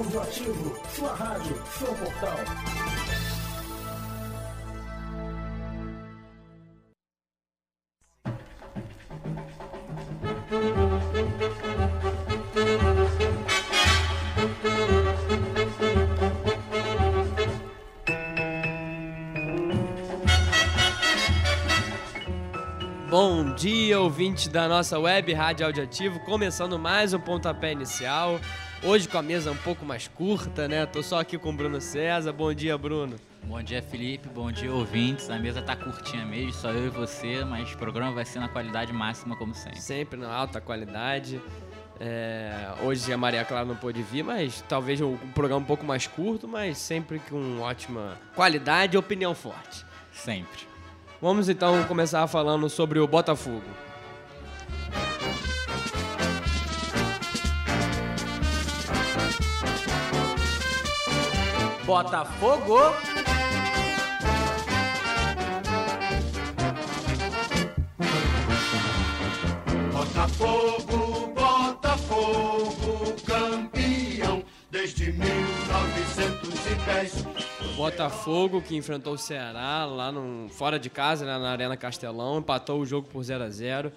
Audioativo, sua rádio, seu portal. Bom dia, ouvinte da nossa web Rádio Audioativo, começando mais um pontapé inicial. Hoje com a mesa um pouco mais curta, né? Tô só aqui com o Bruno César. Bom dia, Bruno. Bom dia, Felipe. Bom dia, ouvintes. A mesa tá curtinha mesmo, só eu e você, mas o programa vai ser na qualidade máxima, como sempre. Sempre na alta qualidade. É, hoje a Maria Clara não pôde vir, mas talvez um programa um pouco mais curto, mas sempre com ótima qualidade e opinião forte. Sempre. Vamos então começar falando sobre o Botafogo. Botafogo! Botafogo, Botafogo, campeão desde 1910. Botafogo que enfrentou o Ceará lá no, fora de casa, né, na Arena Castelão, empatou o jogo por 0 a 0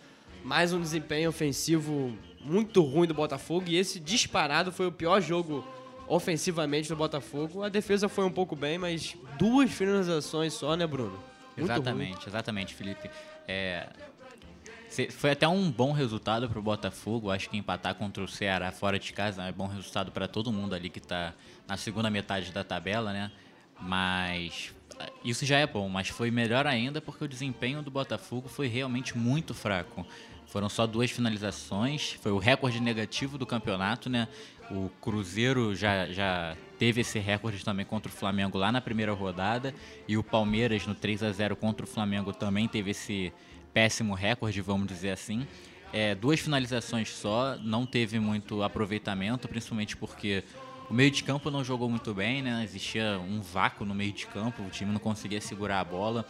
Mais um desempenho ofensivo muito ruim do Botafogo e esse disparado foi o pior jogo ofensivamente do Botafogo. A defesa foi um pouco bem, mas duas finalizações só, né, Bruno? Muito exatamente, ruim. exatamente, Felipe. É, foi até um bom resultado para o Botafogo. Acho que empatar contra o Ceará fora de casa é bom resultado para todo mundo ali que está na segunda metade da tabela, né? Mas eh, isso já é bom, mas foi melhor ainda porque o desempenho do Botafogo foi realmente muito fraco. Foram só duas finalizações, foi o recorde negativo do campeonato, né? O Cruzeiro já, já teve esse recorde também contra o Flamengo lá na primeira rodada e o Palmeiras no 3 a 0 contra o Flamengo também teve esse péssimo recorde, vamos dizer assim. É, duas finalizações só, não teve muito aproveitamento, principalmente porque o meio de campo não jogou muito bem, né? Existia um vácuo no meio de campo, o time não conseguia segurar a bola.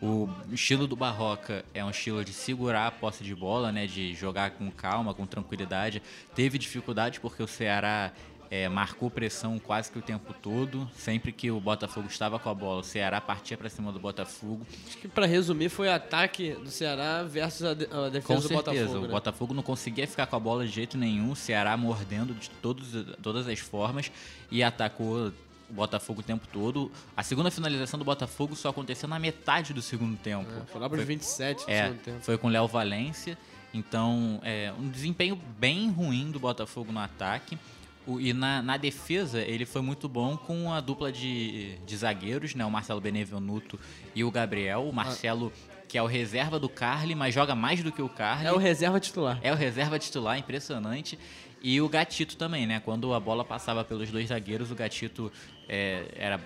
O estilo do Barroca é um estilo de segurar a posse de bola, né? De jogar com calma, com tranquilidade. Teve dificuldade porque o Ceará é, marcou pressão quase que o tempo todo. Sempre que o Botafogo estava com a bola, o Ceará partia para cima do Botafogo. Acho que para resumir foi o ataque do Ceará versus a, de, a defesa com do certeza. Botafogo. Né? O Botafogo não conseguia ficar com a bola de jeito nenhum. O Ceará mordendo de todos, todas as formas e atacou o Botafogo o tempo todo. A segunda finalização do Botafogo só aconteceu na metade do segundo tempo. É, foi lá para os 27 do é, segundo tempo. Foi com o Léo Valência. Então, é um desempenho bem ruim do Botafogo no ataque. O, e na, na, defesa, ele foi muito bom com a dupla de, de zagueiros, né? O Marcelo Benevenuto e o Gabriel. O Marcelo, que é o reserva do Carly, mas joga mais do que o Carly. É o reserva titular. É o reserva titular, impressionante. E o Gatito também, né? Quando a bola passava pelos dois zagueiros, o Gatito é, era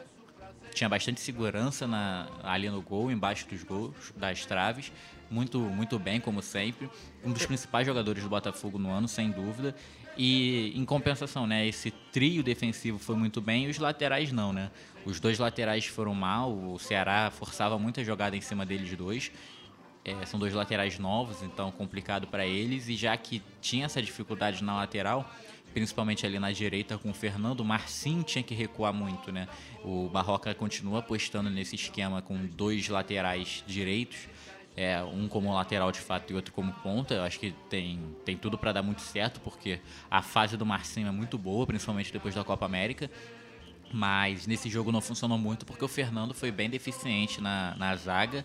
tinha bastante segurança na, ali no gol, embaixo dos gols, das traves. Muito, muito bem, como sempre. Um dos principais jogadores do Botafogo no ano, sem dúvida. E em compensação, né, esse trio defensivo foi muito bem e os laterais não, né? Os dois laterais foram mal, o Ceará forçava muita jogada em cima deles dois. É, são dois laterais novos, então complicado para eles. E já que tinha essa dificuldade na lateral, principalmente ali na direita com o Fernando, o Marcinho tinha que recuar muito, né? O Barroca continua apostando nesse esquema com dois laterais direitos é, um como lateral de fato e outro como ponta. Eu acho que tem, tem tudo para dar muito certo, porque a fase do Marcinho é muito boa, principalmente depois da Copa América. Mas nesse jogo não funcionou muito porque o Fernando foi bem deficiente na, na zaga.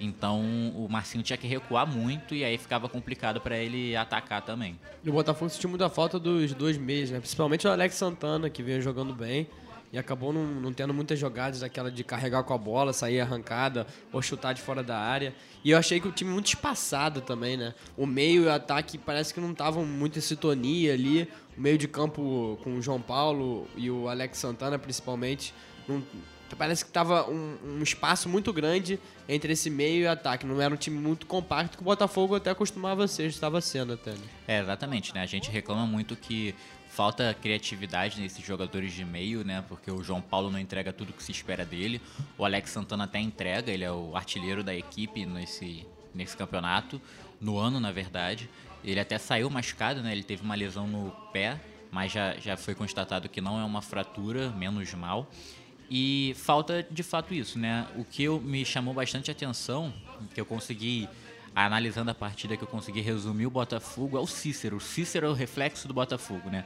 Então o Marcinho tinha que recuar muito e aí ficava complicado para ele atacar também. E o Botafogo sentiu muita falta dos dois meios, né? Principalmente o Alex Santana, que veio jogando bem e acabou não, não, tendo muitas jogadas daquela de carregar com a bola, sair arrancada ou chutar de fora da área. E eu achei que o time muito espaçado também, né? O meio e o ataque parece que não estavam muito em sintonia ali. O meio de campo com o João Paulo e o Alex Santana, principalmente, não, parece que estava um, um, espaço muito grande entre esse meio e ataque. Não era um time muito compacto que o Botafogo até costumava ser, estava sendo até. Né? É, exatamente, né? A gente reclama muito que falta criatividade nesses jogadores de meio, né? Porque o João Paulo não entrega tudo que se espera dele. O Alex Santana até entrega, ele é o artilheiro da equipe nesse, nesse campeonato, no ano, na verdade. Ele até saiu machucado, né? Ele teve uma lesão no pé mas já, já foi constatado que não é uma fratura, menos mal. E falta de fato isso, né? O que eu, me chamou bastante atenção, que eu consegui, analisando a partida, que eu consegui resumir o Botafogo, é o Cícero. O Cícero é o reflexo do Botafogo, né?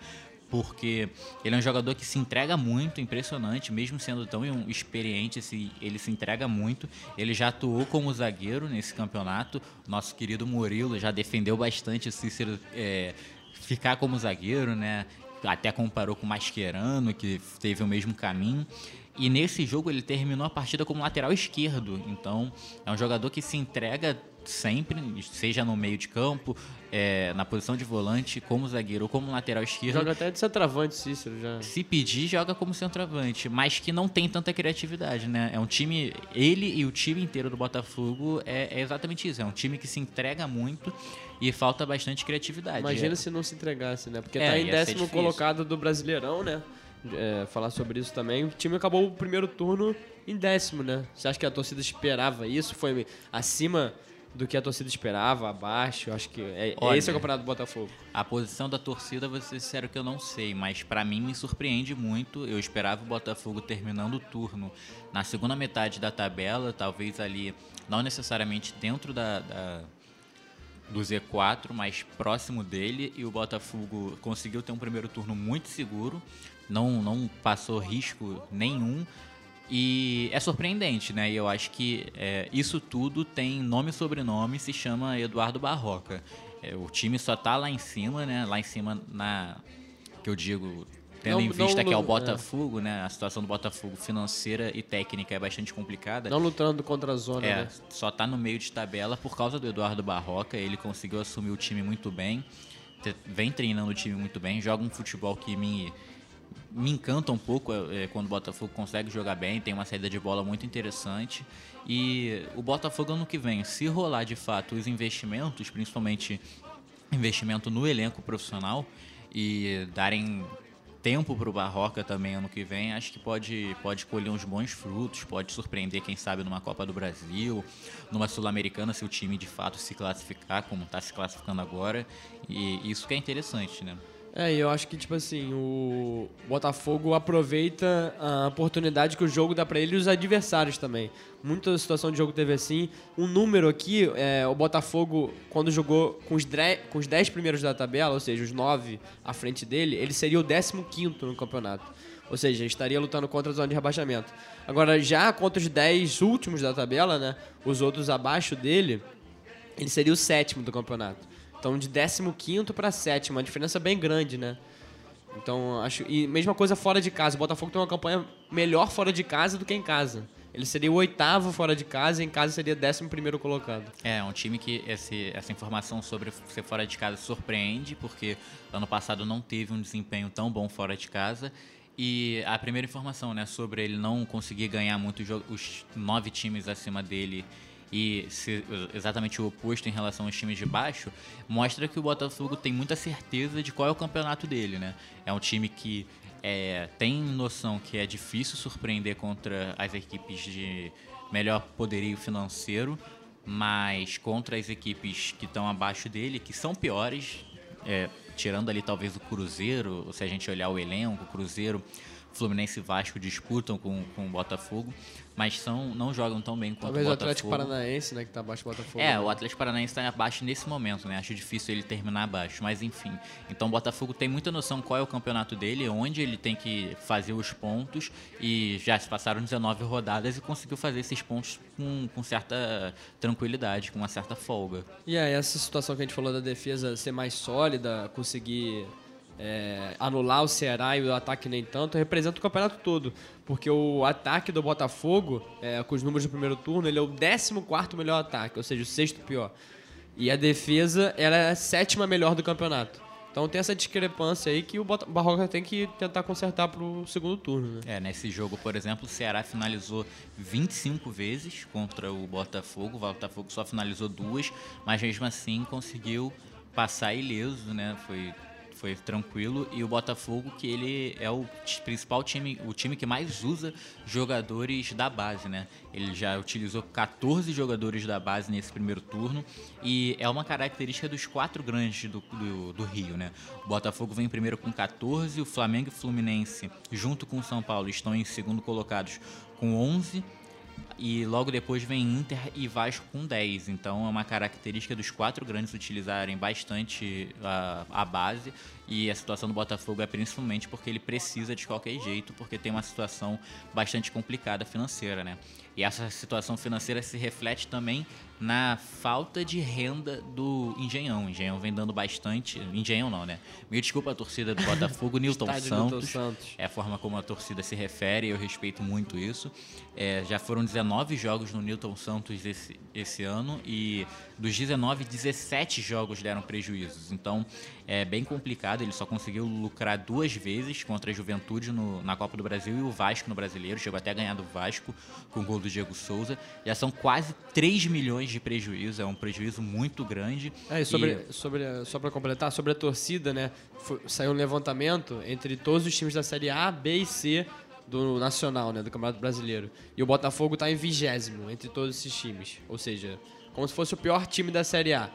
Porque ele é um jogador que se entrega muito, impressionante, mesmo sendo tão experiente, ele se entrega muito. Ele já atuou como zagueiro nesse campeonato. Nosso querido Murilo já defendeu bastante o Cícero é, ficar como zagueiro, né? Até comparou com o Mascherano, que teve o mesmo caminho. E nesse jogo ele terminou a partida como lateral esquerdo. Então é um jogador que se entrega sempre, seja no meio de campo, é, na posição de volante, como zagueiro ou como lateral esquerdo. Joga até de centroavante, Cícero já. Se pedir, joga como centroavante, mas que não tem tanta criatividade, né? É um time, ele e o time inteiro do Botafogo é, é exatamente isso. É um time que se entrega muito e falta bastante criatividade. Imagina é. se não se entregasse, né? Porque é, tá em décimo colocado do Brasileirão, né? É, falar sobre isso também. O time acabou o primeiro turno em décimo, né? Você acha que a torcida esperava isso? Foi acima do que a torcida esperava, abaixo? Acho que é, Olha, esse é o campeonato do Botafogo. A posição da torcida, vou ser sincero que eu não sei, mas para mim me surpreende muito. Eu esperava o Botafogo terminando o turno na segunda metade da tabela, talvez ali, não necessariamente dentro da, da do Z4, mas próximo dele, e o Botafogo conseguiu ter um primeiro turno muito seguro não, não passou risco nenhum. E é surpreendente, né? E eu acho que é, isso tudo tem nome e sobrenome, se chama Eduardo Barroca. É, o time só tá lá em cima, né? Lá em cima na que eu digo, tendo não, em vista não, que é o é. Botafogo, é. né? A situação do Botafogo financeira e técnica é bastante complicada. Não lutando contra a zona, é, né? Só tá no meio de tabela por causa do Eduardo Barroca. Ele conseguiu assumir o time muito bem, vem treinando o time muito bem, joga um futebol que me me encanta um pouco é, quando o Botafogo consegue jogar bem, tem uma saída de bola muito interessante. E o Botafogo ano que vem, se rolar de fato os investimentos, principalmente investimento no elenco profissional, e darem tempo para o Barroca também ano que vem, acho que pode, pode colher uns bons frutos, pode surpreender, quem sabe, numa Copa do Brasil, numa Sul-Americana, se o time de fato se classificar, como está se classificando agora. E isso que é interessante, né? É, eu acho que, tipo assim, o Botafogo aproveita a oportunidade que o jogo dá para ele e os adversários também. Muita situação de jogo teve assim. Um número aqui, é, o Botafogo, quando jogou com os, com os 10 primeiros da tabela, ou seja, os 9 à frente dele, ele seria o 15 no campeonato. Ou seja, estaria lutando contra a zona de rebaixamento. Agora, já contra os 10 últimos da tabela, né, os outros abaixo dele, ele seria o sétimo do campeonato. Então, de 15 para sétimo, uma diferença bem grande, né? Então, acho. E mesma coisa fora de casa. O Botafogo tem uma campanha melhor fora de casa do que em casa. Ele seria o oitavo fora de casa e em casa seria décimo primeiro colocado. É, um time que esse, essa informação sobre ser fora de casa surpreende, porque ano passado não teve um desempenho tão bom fora de casa. E a primeira informação, né, sobre ele não conseguir ganhar muito os nove times acima dele e ser exatamente o oposto em relação aos times de baixo, mostra que o Botafogo tem muita certeza de qual é o campeonato dele, né? É um time que é, tem noção que é difícil surpreender contra as equipes de melhor poderio financeiro, mas contra as equipes que estão abaixo dele, que são piores, é, tirando ali talvez o Cruzeiro, se a gente olhar o elenco, o Cruzeiro Fluminense e Vasco disputam com, com o Botafogo, mas são, não jogam tão bem quanto Talvez o Botafogo. Talvez o Atlético Paranaense, né, que tá abaixo do Botafogo. É, né? o Atlético Paranaense está abaixo nesse momento, né? Acho difícil ele terminar abaixo, mas enfim. Então o Botafogo tem muita noção qual é o campeonato dele, onde ele tem que fazer os pontos e já se passaram 19 rodadas e conseguiu fazer esses pontos com, com certa tranquilidade, com uma certa folga. E aí, essa situação que a gente falou da defesa ser mais sólida, conseguir é, anular o Ceará e o ataque nem tanto, representa o campeonato todo. Porque o ataque do Botafogo, é, com os números do primeiro turno, ele é o 14 melhor ataque, ou seja, o sexto pior. E a defesa ela é a sétima melhor do campeonato. Então tem essa discrepância aí que o Barroca tem que tentar consertar para o segundo turno. Né? É, nesse jogo, por exemplo, o Ceará finalizou 25 vezes contra o Botafogo. O Botafogo só finalizou duas, mas mesmo assim conseguiu passar ileso, né? Foi foi tranquilo. E o Botafogo, que ele é o principal time, o time que mais usa jogadores da base, né? Ele já utilizou 14 jogadores da base nesse primeiro turno. E é uma característica dos quatro grandes do, do, do Rio, né? O Botafogo vem primeiro com 14, o Flamengo e o Fluminense, junto com o São Paulo, estão em segundo colocados com 11. E logo depois vem Inter e Vasco com 10. Então é uma característica dos quatro grandes utilizarem bastante a, a base. E a situação do Botafogo é principalmente porque ele precisa de qualquer jeito, porque tem uma situação bastante complicada financeira, né? E essa situação financeira se reflete também na falta de renda do Engenhão. O Engenhão vem dando bastante. Engenhão não, né? Me desculpa a torcida do Botafogo, Newton Estádio Santos. Santos. É a forma como a torcida se refere, eu respeito muito isso. É, já foram 19 jogos no Newton Santos esse, esse ano e dos 19, 17 jogos deram prejuízos. Então é bem complicado, ele só conseguiu lucrar duas vezes contra a Juventude no- na Copa do Brasil e o Vasco no Brasileiro. Chegou até a ganhar do Vasco com o gol do Diego Souza. Já são quase 3 milhões de prejuízo, é um prejuízo muito grande. É, e sobre, sobre, a- só pra completar, sobre a torcida, né? foi- saiu um levantamento entre todos os times da Série A, B e C do Nacional, né? Do Campeonato Brasileiro. E o Botafogo tá em vigésimo entre todos esses times. Ou seja, como se fosse o pior time da Série A.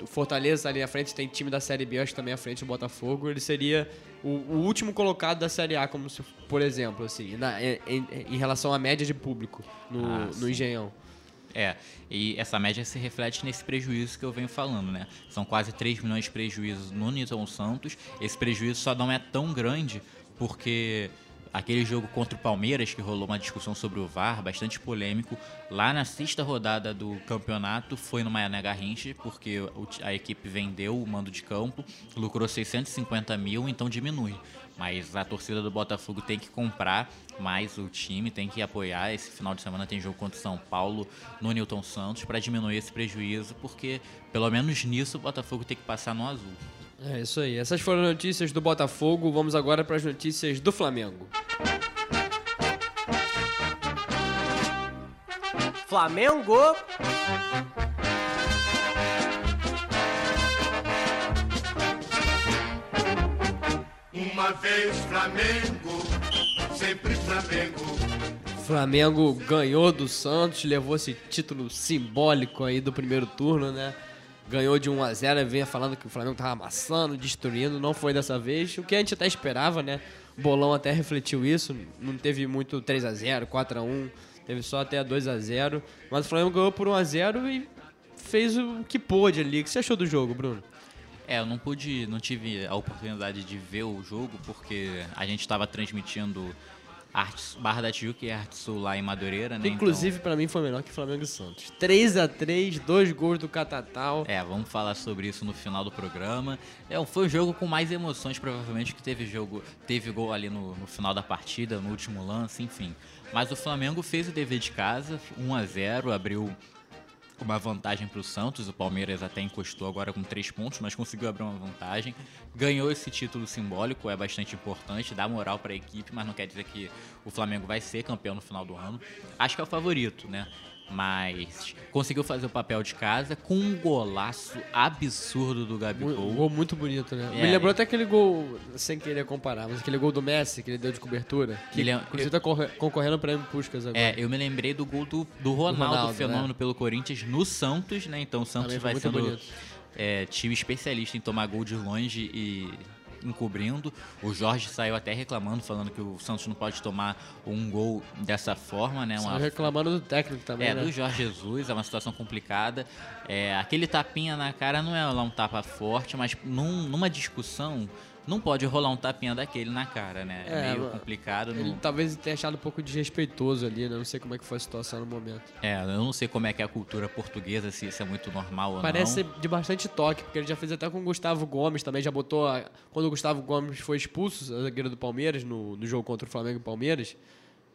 O Fortaleza tá ali à frente, tem time da Série B, acho que também à frente do Botafogo. Ele seria o, o último colocado da Série A, como se, por exemplo, assim, na- em, em- relação à média de público no, Ah, no sim. É, e essa média se reflete nesse prejuízo que eu venho falando, né? São quase 3 milhões de prejuízos no Newton Santos. Esse prejuízo só não é tão grande porque aquele jogo contra o Palmeiras, que rolou uma discussão sobre o VAR, bastante polêmico, lá na sexta rodada do campeonato foi no Mané Garrincha, porque a equipe vendeu o mando de campo, lucrou 650 mil, então diminui. Mas a torcida do Botafogo tem que comprar mais o time, tem que apoiar. Esse final de semana tem jogo contra o São Paulo no Newton Santos para diminuir esse prejuízo, porque pelo menos nisso o Botafogo tem que passar no azul. É isso aí. Essas foram as notícias do Botafogo. Vamos agora para as notícias do Flamengo. Flamengo. Uma vez Flamengo, sempre Flamengo. Flamengo ganhou do Santos, levou esse título simbólico aí do primeiro turno, né? Ganhou de 1 a 0 e vinha falando que o Flamengo tava amassando, destruindo, não foi dessa vez, o que a gente até esperava, né? O Bolão até refletiu isso, não teve muito 3 a 0, 4 a 1, teve só até 2 a 0, mas o Flamengo ganhou por 1 a 0 e fez o que pôde ali. O que você achou do jogo, Bruno? É, eu não pude, não tive a oportunidade de ver o jogo porque a gente estava transmitindo Arte, Barra da Tijuca e Arte Sul lá em Madureira, né? Inclusive, pra mim, foi melhor que Flamengo e Santos. 3 a 3 dois gols do Catatal. É, vamos falar sobre isso no final do programa. É, foi o jogo com mais emoções, provavelmente, que teve jogo, teve gol ali no, no final da partida, no último lance, enfim. Mas o Flamengo fez o dever de casa, 1 a 0 abriu uma vantagem para o Santos. O Palmeiras até encostou agora com três pontos, mas conseguiu abrir uma vantagem. Ganhou esse título simbólico, é bastante importante, dá moral para a equipe, mas não quer dizer que o Flamengo vai ser campeão no final do ano. Acho que é o favorito, né? Mas conseguiu fazer o papel de casa com um golaço absurdo do Um Gabigol. gol muito bonito, né? É. Me lembrou até aquele gol, sem querer comparar, mas aquele gol do Messi que ele deu de cobertura. Que Ele é- inclusive tá corre- concorrendo para prêmio Puskas agora. É, eu me lembrei do gol do, do Ronaldo, Ronaldo, fenômeno né? pelo Corinthians no Santos, né? Então o Santos vai sendo é, time especialista em tomar gol de longe e encobrindo. O Jorge saiu até reclamando, falando que o Santos não pode tomar um gol dessa forma, né? Uma reclamando do técnico também, é, né? do Jorge Jesus, é uma situação complicada. É, aquele tapinha na cara não é lá um tapa forte, mas num- numa discussão não pode rolar um tapinha daquele na cara, né? É, É, meio complicado. Ele não- talvez tenha achado um pouco desrespeitoso ali, né? Não sei como é que foi a situação no momento. É, eu não sei como é que é a cultura portuguesa, se isso é muito normal ou Parece não. ser de bastante toque, porque ele já fez até com o Gustavo Gomes também, já botou. a- Quando o Gustavo Gomes foi expulso, zagueiro do Palmeiras, no, no jogo contra o Flamengo e Palmeiras,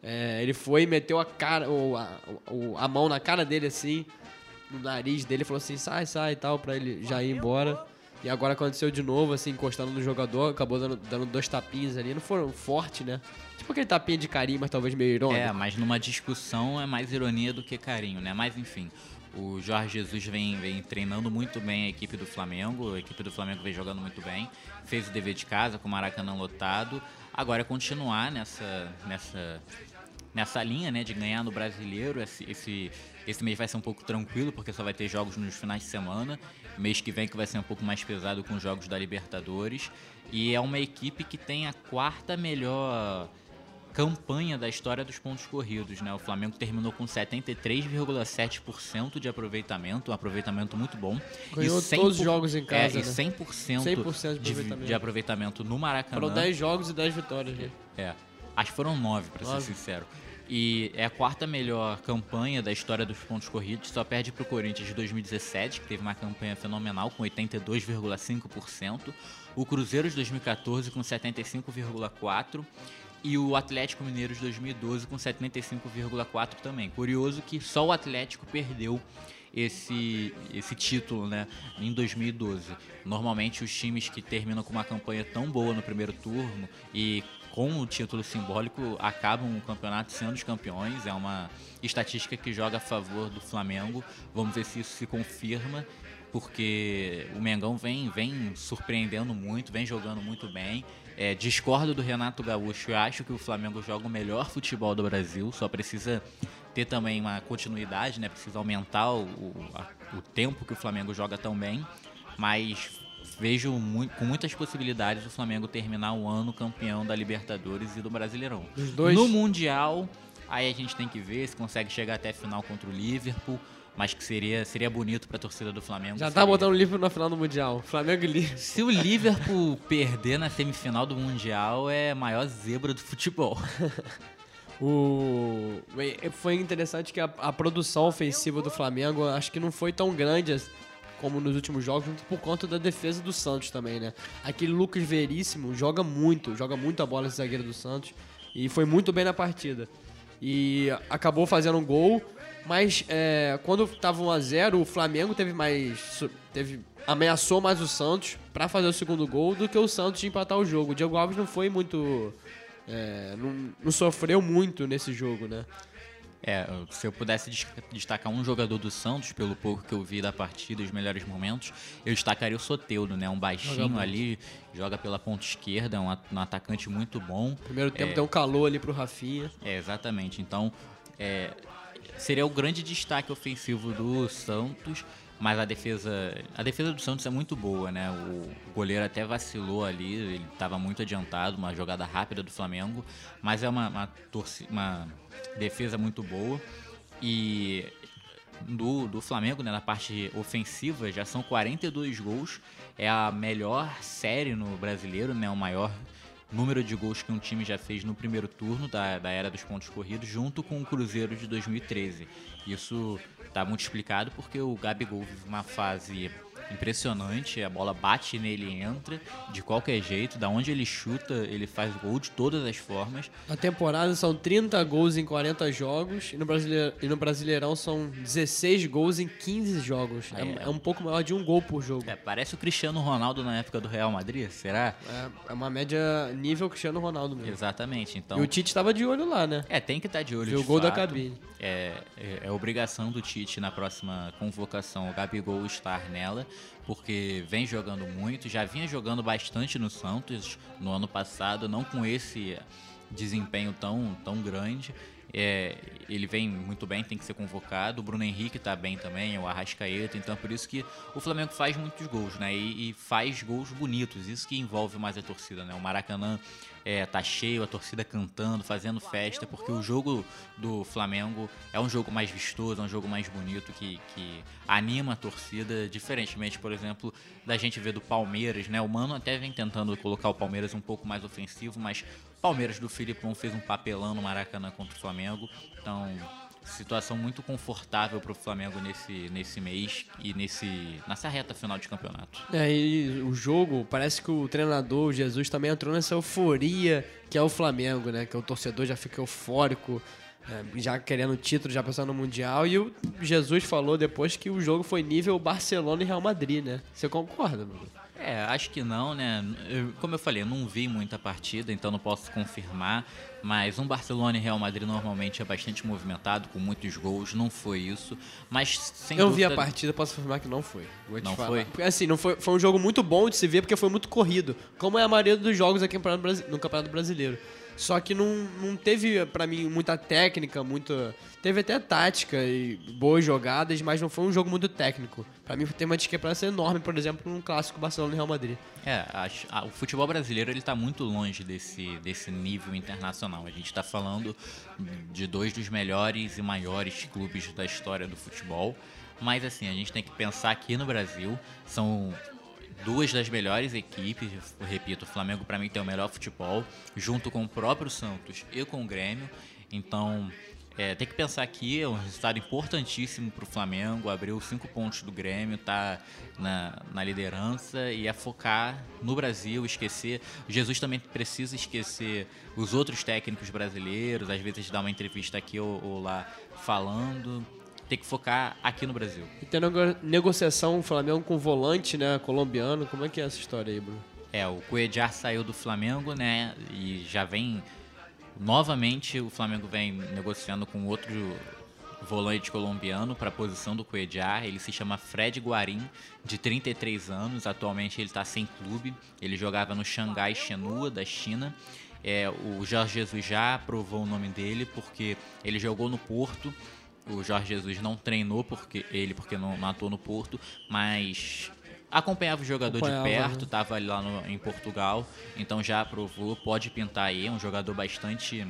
é, ele foi e meteu a cara, ou a, o- a mão na cara dele assim, no nariz dele, e falou assim: sai, sai e tal, pra ele já ir embora. E agora aconteceu de novo, assim, encostando no jogador, acabou dando, dando dois tapinhas ali, não foram forte, né? Tipo aquele tapinha de carinho, mas talvez meio irônico. É, mas numa discussão é mais ironia do que carinho, né? Mas enfim. O Jorge Jesus vem, vem treinando muito bem a equipe do Flamengo, a equipe do Flamengo vem jogando muito bem, fez o dever de casa com o Maracanã lotado. Agora é continuar nessa, nessa, nessa linha né, de ganhar no brasileiro. Esse, esse, esse mês vai ser um pouco tranquilo, porque só vai ter jogos nos finais de semana. Mês que vem que vai ser um pouco mais pesado com os jogos da Libertadores. E é uma equipe que tem a quarta melhor campanha da história dos pontos corridos, né? O Flamengo terminou com 73,7% de aproveitamento, um aproveitamento muito bom. Ganhou todos os jogos em casa, é, e né? 100%, 100% de aproveitamento. de aproveitamento no Maracanã. Foram 10 jogos e 10 vitórias, né? É, acho que foram 9, para ser sincero. E é a quarta melhor campanha da história dos pontos corridos, só perde pro Corinthians de 2017, que teve uma campanha fenomenal com 82,5%, o Cruzeiro de 2014 com 75,4% e o Atlético Mineiro de 2012 com 75,4% também. Curioso que só o Atlético perdeu esse, esse título né, em 2012. Normalmente os times que terminam com uma campanha tão boa no primeiro turno e com o título simbólico acabam o campeonato sendo os campeões. É uma estatística que joga a favor do Flamengo. Vamos ver se isso se confirma, porque o Mengão vem, vem surpreendendo muito, vem jogando muito bem. É, discordo do Renato Gaúcho, eu acho que o Flamengo joga o melhor futebol do Brasil, só precisa ter também uma continuidade, né? Precisa aumentar o, o, a- o tempo que o Flamengo joga tão bem, mas vejo com muitas possibilidades o Flamengo terminar o ano campeão da Libertadores e do Brasileirão. No Mundial, aí a gente tem que ver se consegue chegar até a final contra o Liverpool, mas que seria, seria bonito para a torcida do Flamengo. Já tá seria. botando o livro na final do Mundial. Flamengo e Liverpool. Se o Liverpool perder na semifinal do Mundial, é a maior zebra do futebol. O... Foi interessante que a, a produção ofensiva do Flamengo acho que não foi tão grande como nos últimos jogos, muito por conta da defesa do Santos também, né? Aquele Lucas Veríssimo joga muito, joga muito a bola esse zagueiro do Santos e foi muito bem na partida. E acabou fazendo um gol, mas é, quando tava 1x0, o Flamengo teve mais. Teve, ameaçou mais o Santos pra fazer o segundo gol do que o Santos de empatar o jogo. O Diego Alves não foi muito. é, não, não sofreu muito nesse jogo, né? É, se eu pudesse des- destacar um jogador do Santos, pelo pouco que eu vi da partida os melhores momentos, eu destacaria o Soteudo, né? Um Joga baixinho muito. ali, joga pela ponta esquerda, é um, um atacante muito bom. Primeiro tempo É. deu um calor ali pro Rafinha. É, exatamente. Então, é, seria o grande destaque ofensivo do Santos, mas a defesa, a defesa do Santos é muito boa, né? O goleiro até vacilou ali, ele estava muito adiantado, uma jogada rápida do Flamengo, mas é uma, uma, uma defesa muito boa e do, do Flamengo, né, na parte ofensiva, já são 42 gols. É a melhor série no brasileiro, né, o maior número de gols que um time já fez no primeiro turno da, da era dos pontos corridos, junto com o Cruzeiro de 2013. Isso está muito explicado porque o Gabigol vive uma fase impressionante, a bola bate nele e entra de qualquer jeito, da onde ele chuta, ele faz gol de todas as formas. Na temporada são 30 gols em 40 jogos e no, Brasileir- e no Brasileirão são 16 gols em 15 jogos. É, É. é um pouco maior de um gol por jogo. É, parece o Cristiano Ronaldo na época do Real Madrid, será? É, é uma média nível Cristiano Ronaldo mesmo. Exatamente. Então, E o Tite estava de olho lá, né? é, tem que estar de olho Viu o gol da fato. cabine. É, é, é obrigação do Tite na próxima convocação o Gabigol estar nela, porque vem jogando muito, já vinha jogando bastante no Santos no ano passado, não com esse desempenho tão, tão grande. É, ele vem muito bem, tem que ser convocado. O Bruno Henrique tá bem também, o Arrascaeta. Então, por isso que o Flamengo faz muitos gols, né? E, e faz gols bonitos. Isso que envolve mais a torcida, né? O Maracanã é, tá cheio, a torcida cantando, fazendo festa, porque o jogo do Flamengo é um jogo mais vistoso, é um jogo mais bonito, que, que anima a torcida, diferentemente, por exemplo, da gente ver do Palmeiras, né? O Mano até vem tentando colocar o Palmeiras um pouco mais ofensivo, mas Palmeiras do Filipão fez um papelão no Maracanã contra o Flamengo, então situação muito confortável para o Flamengo nesse, nesse mês e nesse, nessa reta final de campeonato. É, e o jogo, parece que o treinador, o Jesus, também entrou nessa euforia que é o Flamengo, né? Que o torcedor já fica eufórico, é, já querendo título, já pensando no Mundial. E o Jesus falou depois que o jogo foi nível Barcelona e Real Madrid, né? Você concorda, mano? É, acho que não, né? Eu- como eu falei, eu não vi muita partida, então não posso confirmar. Mas um Barcelona e Real Madrid normalmente é bastante movimentado, com muitos gols. Não foi isso. Mas sem eu vi dúvida, a partida, posso afirmar que não foi. Não falar. foi? Porque, assim, não foi, foi um jogo muito bom de se ver porque foi muito corrido. Como é a maioria dos jogos aqui no Campeonato Brasileiro. Só que não, não teve, pra mim, muita técnica, muita. Teve até tática e boas jogadas, mas não foi um jogo muito técnico. Pra mim tem uma discrepância enorme, por exemplo, num clássico Barcelona e Real Madrid. É, acho- ah, o futebol brasileiro ele está muito longe desse, desse nível internacional. A gente está falando de dois dos melhores e maiores clubes da história do futebol. Mas assim, a gente tem que pensar aqui no Brasil, são duas das melhores equipes, eu repito, o Flamengo para mim tem o melhor futebol, junto com o próprio Santos e com o Grêmio. Então, é, tem que pensar aqui, é um resultado importantíssimo para o Flamengo, abriu cinco pontos do Grêmio, tá na, na liderança e é focar no Brasil, esquecer. Jesus também precisa esquecer os outros técnicos brasileiros, às vezes dar uma entrevista aqui ou, ou lá falando. Tem que focar aqui no Brasil. E tem nego- negociação o Flamengo com volante, né, colombiano. Como é que é essa história aí, Bruno? É, o Cuejar saiu do Flamengo, né? E já vem. Novamente, o Flamengo vem negociando com outro volante colombiano para a posição do Cuejar. Ele se chama Fred Guarim, de 33 anos. Atualmente ele está sem clube. Ele jogava no Xangai Shenhua, da China. É, o Jorge Jesus já aprovou o nome dele porque ele jogou no Porto. O Jorge Jesus não treinou porque ele porque não, não atuou no Porto, mas acompanhava o jogador Acompanhava, de perto, né? estava ali lá no- em Portugal, então já aprovou, pode pintar aí, é um jogador bastante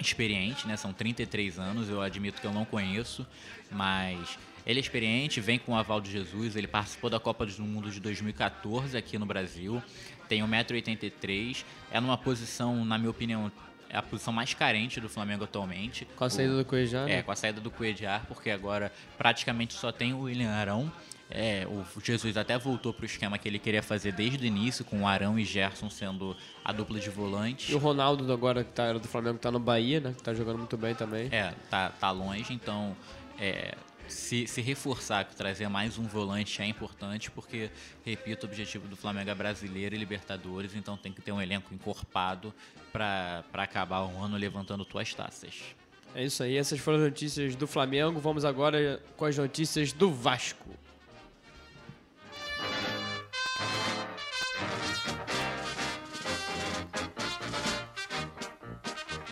experiente, né? São 33 anos, eu admito que eu não conheço, mas ele é experiente, vem com o aval de Jesus, ele participou da Copa do Mundo de 2014 aqui no Brasil, tem 1,83m, é numa posição, na minha opinião, é a posição mais carente do Flamengo atualmente. Com a saída O- do Cuejá, né? é, com a saída do Cuejar, porque agora praticamente só tem o William Arão. É, o Jesus até voltou para o esquema que ele queria fazer desde o início, com o Arão e Gerson sendo a dupla de volantes. E o Ronaldo agora que tá, era do Flamengo tá no Bahia, né? Que tá jogando muito bem também. É, tá, tá longe, então é, se, se reforçar, trazer mais um volante é importante, porque, repito, o objetivo do Flamengo é brasileiro e Libertadores, então tem que ter um elenco encorpado para acabar um ano levantando tuas taças. É isso aí, essas foram as notícias do Flamengo. Vamos agora com as notícias do Vasco.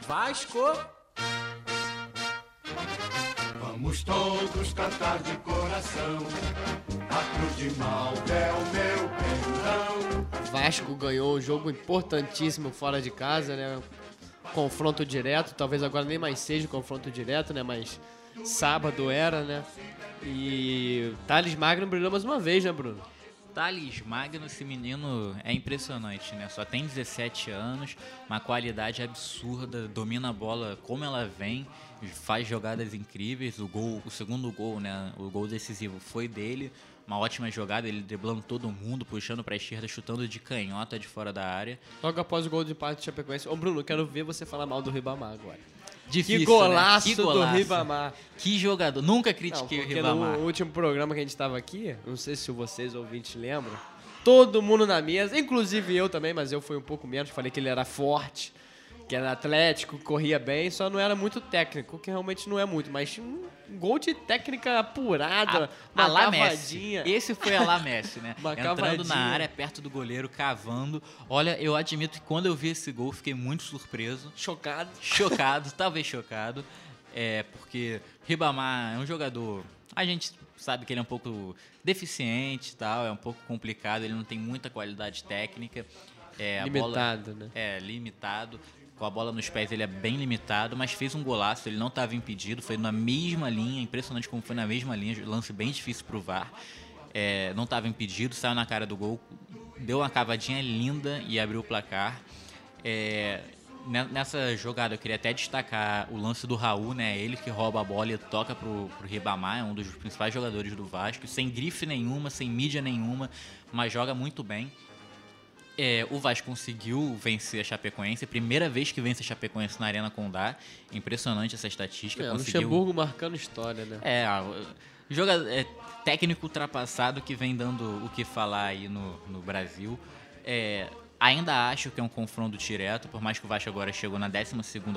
Vasco. Vamos todos cantar de coração. A cruz de mal é o meu perdão. Vasco ganhou um jogo importantíssimo fora de casa, né? Confronto direto, talvez agora nem mais seja confronto direto, né? Mas sábado era, né? E Thales Magno brilhou mais uma vez, né, Bruno? Thales Magno, esse menino é impressionante, né? Só tem 17 anos, uma qualidade absurda, domina a bola como ela vem, faz jogadas incríveis. O gol, o segundo gol, né? O gol decisivo foi dele. Uma ótima jogada, ele driblando todo mundo, puxando pra esquerda, chutando de canhota de fora da área. Logo após o gol de empate do Chapecoense. Ô, Bruno, quero ver você falar mal do Ribamar agora. Difícil, que golaço, né? Que do golaço. Ribamar. Que jogador. Nunca Não, critiquei o porque Ribamar. no último programa que a gente tava aqui, não sei se vocês ouvintes lembram, todo mundo na mesa, inclusive eu também, mas eu fui um pouco menos, falei que ele era forte, que era atlético, corria bem, só não era muito técnico, que realmente não é muito, mas tinha um gol de técnica apurada, A, a uma Messi. cavadinha. Esse foi a lá Messi, né? Uma Entrando cavadinha. na área, perto do goleiro, cavando. Olha, eu admito que quando eu vi esse gol, fiquei muito surpreso. Chocado. Chocado, talvez chocado. É, porque Ribamar é um jogador. A gente sabe que ele é um pouco deficiente e tal, é um pouco complicado, ele não tem muita qualidade técnica. É, a bola- Limitado, né? é, limitado. Com a bola nos pés ele é bem limitado, mas fez um golaço, ele não estava impedido, foi na mesma linha, impressionante como foi na mesma linha, lance bem difícil pro VAR. É, não estava impedido, saiu na cara do gol, deu uma cavadinha linda e abriu o placar. É, ne- nessa jogada eu queria até destacar o lance do Raul, né? Ele que rouba a bola e toca pro, pro Ribamar, é um dos principais jogadores do Vasco, sem grife nenhuma, sem mídia nenhuma, mas joga muito bem. É, o Vasco conseguiu vencer a Chapecoense, primeira vez que vence a Chapecoense na Arena Condá. Impressionante essa estatística. É, conseguiu... Luxemburgo marcando história, né? É, Joga, é, técnico ultrapassado que vem dando o que falar aí no, no Brasil. É, ainda acho que é um confronto direto, por mais que o Vasco agora chegou na 12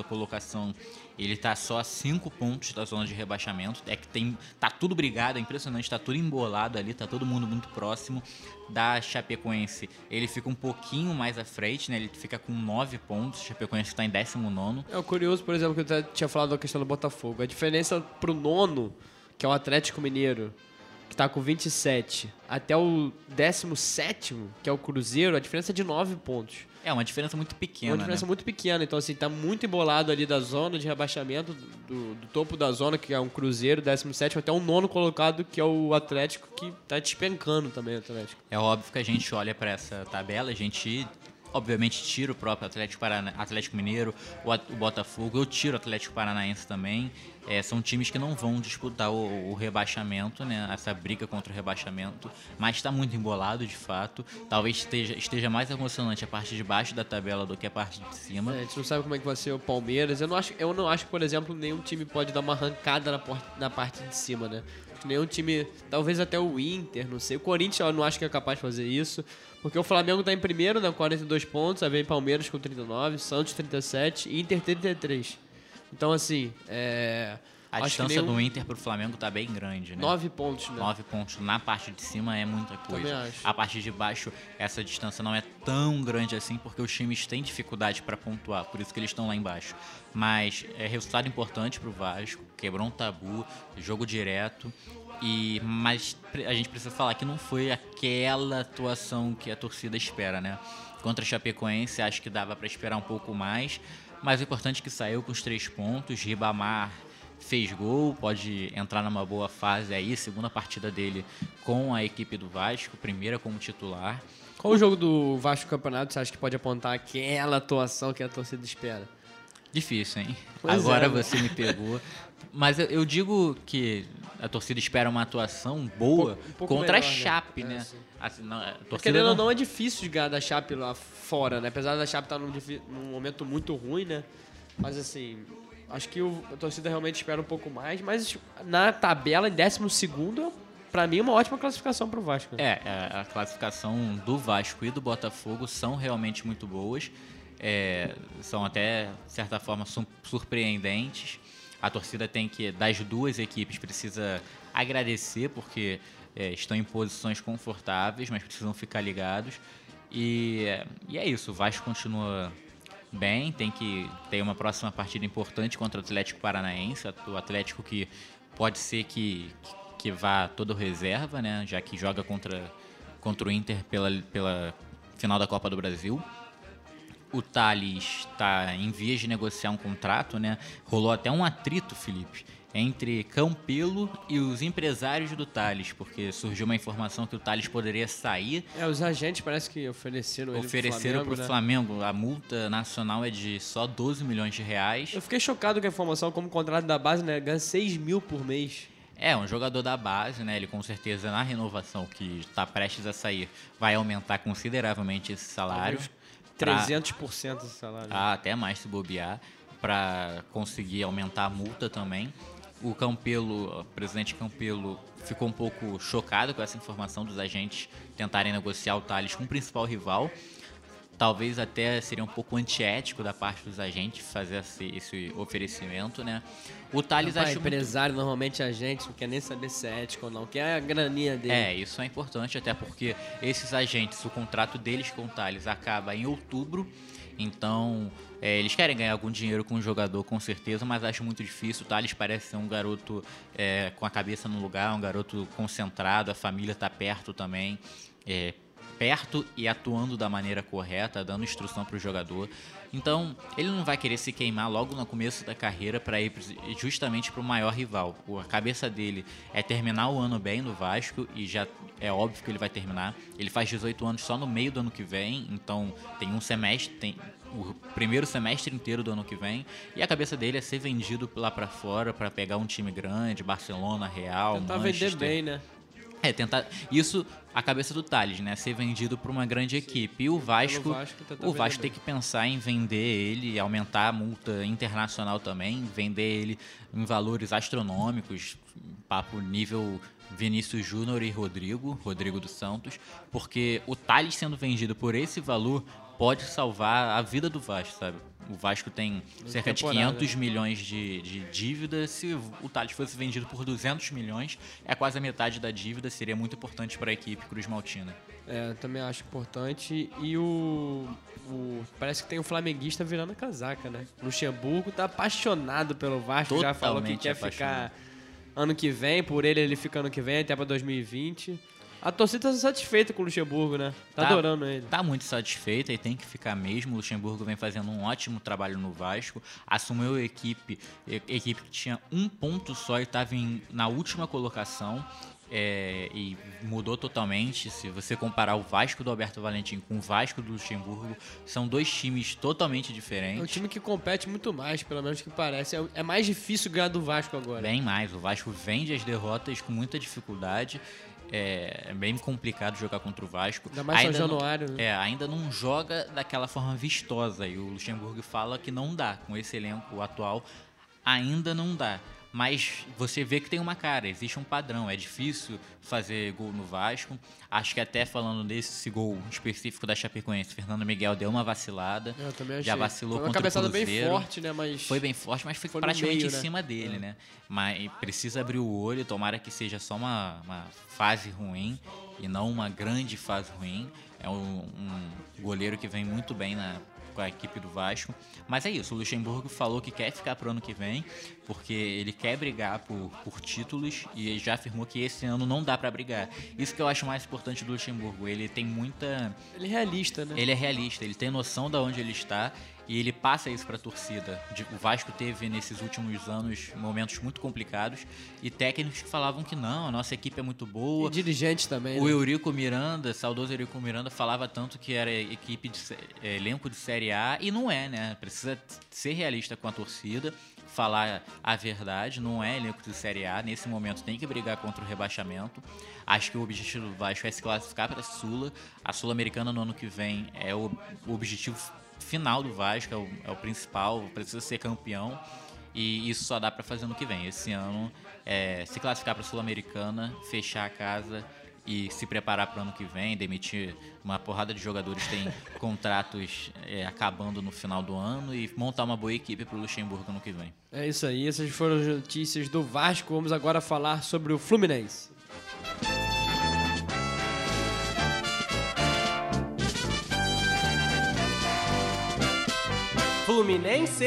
colocação, ele está só a 5 pontos da zona de rebaixamento. É que tem tá tudo brigado, é impressionante, está tudo embolado ali, tá todo mundo muito próximo da Chapecoense. Ele fica um pouquinho mais à frente, né? Ele fica com 9 pontos, Chapecoense está em 19 É o curioso, por exemplo, que eu tinha falado da questão do Botafogo. A diferença pro nono, que é o Atlético Mineiro, que tá com 27, até o 17, que é o Cruzeiro, a diferença é de 9 pontos. É uma diferença muito pequena. É uma diferença né? muito pequena. Então, assim, tá muito embolado ali da zona de rebaixamento, do, do topo da zona, que é um Cruzeiro, 17, até um nono colocado, que é o Atlético, que tá despencando também o Atlético. É óbvio que a gente olha para essa tabela, a gente obviamente tira o próprio Atlético, Parana... Atlético Mineiro, o, o Botafogo, eu tiro o Atlético Paranaense também. É, são times que não vão disputar o, o, rebaixamento, né? Essa briga contra o rebaixamento, mas está muito embolado de fato. Talvez esteja, esteja mais emocionante a parte de baixo da tabela do que a parte de cima. É, a gente não sabe como é que vai ser o Palmeiras. Eu não acho, eu não acho por exemplo, nenhum time pode dar uma arrancada na, na parte de cima, né? Nenhum time, talvez até o Inter, não sei. O Corinthians eu não acho que é capaz de fazer isso. Porque o Flamengo está em primeiro, né, 42 pontos, aí vem Palmeiras com 39, Santos 37 e Inter 33. Então, assim, é... A distância nenhum... do Inter pro Flamengo tá bem grande, né? Nove pontos, né? Nove pontos. Na parte de cima é muita coisa. Também acho. A parte de baixo, essa distância não é tão grande assim, porque os times têm dificuldade para pontuar, por isso que eles estão lá embaixo. Mas é resultado importante pro Vasco, quebrou um tabu, jogo direto. E, mas a gente precisa falar que não foi aquela atuação que a torcida espera, né? Contra a Chapecoense, acho que dava para esperar um pouco mais. Mas o importante é que saiu com os três pontos. Ribamar fez gol, pode entrar numa boa fase aí. Segunda partida dele com a equipe do Vasco, primeira como titular. Qual o jogo do Vasco Campeonato você acha que pode apontar aquela atuação que a torcida espera? Difícil, hein? Pois Agora é. você me pegou. Mas eu, eu digo que a torcida espera uma atuação boa Um pouco- um pouco contra a melhor, né? Chape, É, né? sim. Assim, não, a torcida Querendo ou não- não, é difícil de ganhar da Chape lá fora, né? Apesar da Chape estar num, difi- num momento muito ruim, né? Mas assim, acho que o- a torcida realmente espera um pouco mais. Mas na tabela, em 12, pra mim é uma ótima classificação pro Vasco. né? É, a, a classificação do Vasco e do Botafogo são realmente muito boas. É, são até, de certa forma, su- surpreendentes. A torcida tem que, das duas equipes, precisa agradecer, porque é, estão em posições confortáveis, mas precisam ficar ligados. E, e é isso, o Vasco continua bem, tem que ter uma próxima partida importante contra o Atlético Paranaense, o Atlético que pode ser que, que vá todo reserva, né, já que joga contra, contra o Inter pela, pela final da Copa do Brasil. O Thales está em vias de negociar um contrato, né? Rolou até um atrito, Felipe, entre Campelo e os empresários do Thales, porque surgiu uma informação que o Thales poderia sair É, os agentes parece que ofereceram ofereceram para o né? Flamengo. A multa nacional é de só 12 milhões de reais. Eu fiquei chocado com a informação, como contrato da base, né? Ganha 6 mil por mês. É, um jogador da base, né? Ele com certeza na renovação que está prestes a sair vai aumentar consideravelmente esse salário. Talvez pra- 300% esse salário. Ah, até mais se bobear, para conseguir aumentar a multa também. O Campelo, o presidente Campelo, ficou um pouco chocado com essa informação dos agentes tentarem negociar o Thales com o principal rival. Talvez até seria um pouco antiético da parte dos agentes fazer esse, oferecimento, né? O Thales Rapaz, muito empresário, normalmente a gente não quer nem saber se é ético ou não, quer a graninha dele. É, isso é importante, até porque esses agentes, o contrato deles com o Thales acaba em outubro, então é, eles querem ganhar algum dinheiro com o jogador, com certeza, mas acho muito difícil. O Thales parece ser um garoto é, com a cabeça no lugar, um garoto concentrado, a família está perto também. é, perto e atuando da maneira correta, dando instrução para o jogador. Então, ele não vai querer se queimar logo no começo da carreira para ir justamente para o maior rival. A cabeça dele é terminar o ano bem no Vasco e já é óbvio que ele vai terminar. Ele faz 18 anos só no meio do ano que vem, então tem um semestre, tem o primeiro semestre inteiro do ano que vem e a cabeça dele é ser vendido lá para fora para pegar um time grande, Barcelona, Real, Tentar Manchester. vender bem, né? É, tentar. Isso, a cabeça do Thales, né? Ser vendido para uma grande equipe. E o Vasco. Vasco o Vasco tem que pensar em vender ele, aumentar a multa internacional também, vender ele em valores astronômicos, papo nível Vinícius Júnior e Rodrigo, Rodrigo dos Santos, porque o Thales sendo vendido por esse valor pode salvar a vida do Vasco, sabe? O Vasco tem cerca de temporada. 500 milhões de, de dívida. Se o Thales fosse vendido por 200 milhões, é quase a metade da dívida. Seria muito importante para a equipe Cruz Maltina. É, também acho importante. E o, o- Parece que tem um flamenguista virando a casaca, né? Luxemburgo tá apaixonado pelo Vasco, já falou que Totalmente quer apaixonado. ficar ano que vem, por ele ele fica ano que vem, até pra 2020. A torcida tá satisfeita com o Luxemburgo, né? Tá, Tá. adorando ele. Tá muito satisfeita e tem que ficar mesmo. O Luxemburgo vem fazendo um ótimo trabalho no Vasco. Assumiu a equipe, equipe que tinha um ponto só e estava na última colocação. é, e mudou totalmente. Se você comparar o Vasco do Alberto Valentim com o Vasco do Luxemburgo, são dois times totalmente É um diferentes. time que compete muito mais, pelo menos que parece. É- É mais difícil ganhar do Vasco agora. Bem mais. O Vasco vende as derrotas com muita dificuldade. É é bem complicado jogar contra o Vasco. Ainda mais São Ainda não- Januário, né? É, ainda não joga daquela forma vistosa. E o Luxemburgo fala que não dá. Com esse elenco atual, ainda não dá. Mas você vê que tem uma cara, existe um padrão. É difícil fazer gol no Vasco. Acho que até falando desse gol específico da Chapecoense, Fernando Miguel deu uma vacilada. Eu também achei. Já vacilou Foi uma contra o cabeçada bem Cruzeiro. forte, né? Mas. Foi bem forte, mas foi, Foi praticamente meio, em né? cima dele, É. né? Mas precisa abrir o olho, tomara que seja só uma, uma fase ruim e não uma grande fase ruim. É um, um goleiro que vem muito bem na, com a equipe do Vasco. Mas é isso, o Luxemburgo falou que quer ficar pro ano que vem, porque ele quer brigar por, por títulos e já afirmou que esse ano não dá pra brigar. Isso que eu acho mais importante do Luxemburgo. Ele tem muita. Ele é realista, né? Ele é realista, ele tem noção de onde ele está e ele passa isso para a torcida. O Vasco teve nesses últimos anos momentos muito complicados e técnicos que falavam que não, a nossa equipe é muito boa. E dirigente também. O né? Eurico Miranda, saudoso Eurico Miranda, falava tanto que era equipe de eh, elenco de Série A e não é, né? Precisa ser realista com a torcida, falar a verdade, não é elenco de Série A. Nesse momento tem que brigar contra o rebaixamento. Acho que o objetivo do Vasco é se classificar para a Sula. A Sul-Americana no ano que vem é o objetivo final do Vasco, é o, é o principal, precisa ser campeão. E isso só dá para fazer no que vem. Esse ano, é, se classificar para a Sul-Americana, fechar a casa e se preparar para o ano que vem, demitir uma porrada de jogadores que têm contratos é, acabando no final do ano e montar uma boa equipe para o Luxemburgo no que vem. É isso aí, essas foram as notícias do Vasco. Vamos agora falar sobre o Fluminense. Fluminense.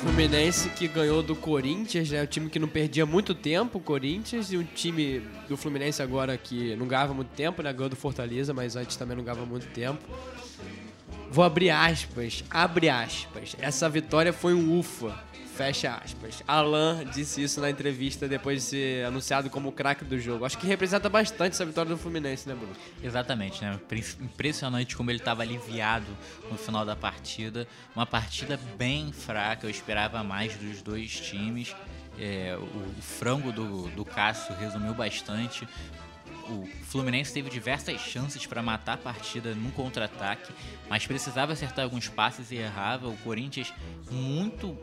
Fluminense que ganhou do Corinthians, né? O time que não perdia muito tempo, o Corinthians, e um time do Fluminense agora que não ganhava muito tempo, né? Ganhou do Fortaleza, mas antes também não ganhava muito tempo. Vou abrir aspas, abre aspas. Essa vitória foi um ufa, fecha aspas. Alan disse isso na entrevista depois de ser anunciado como o craque do jogo. Acho que representa bastante essa vitória do Fluminense, né, Bruno? Exatamente, né? Impressionante como ele estava aliviado no final da partida. Uma partida bem fraca, eu esperava mais dos dois times. É, o, o frango do, do Cássio resumiu bastante. O Fluminense teve diversas chances para matar a partida num contra-ataque, mas precisava acertar alguns passes e errava. O Corinthians muito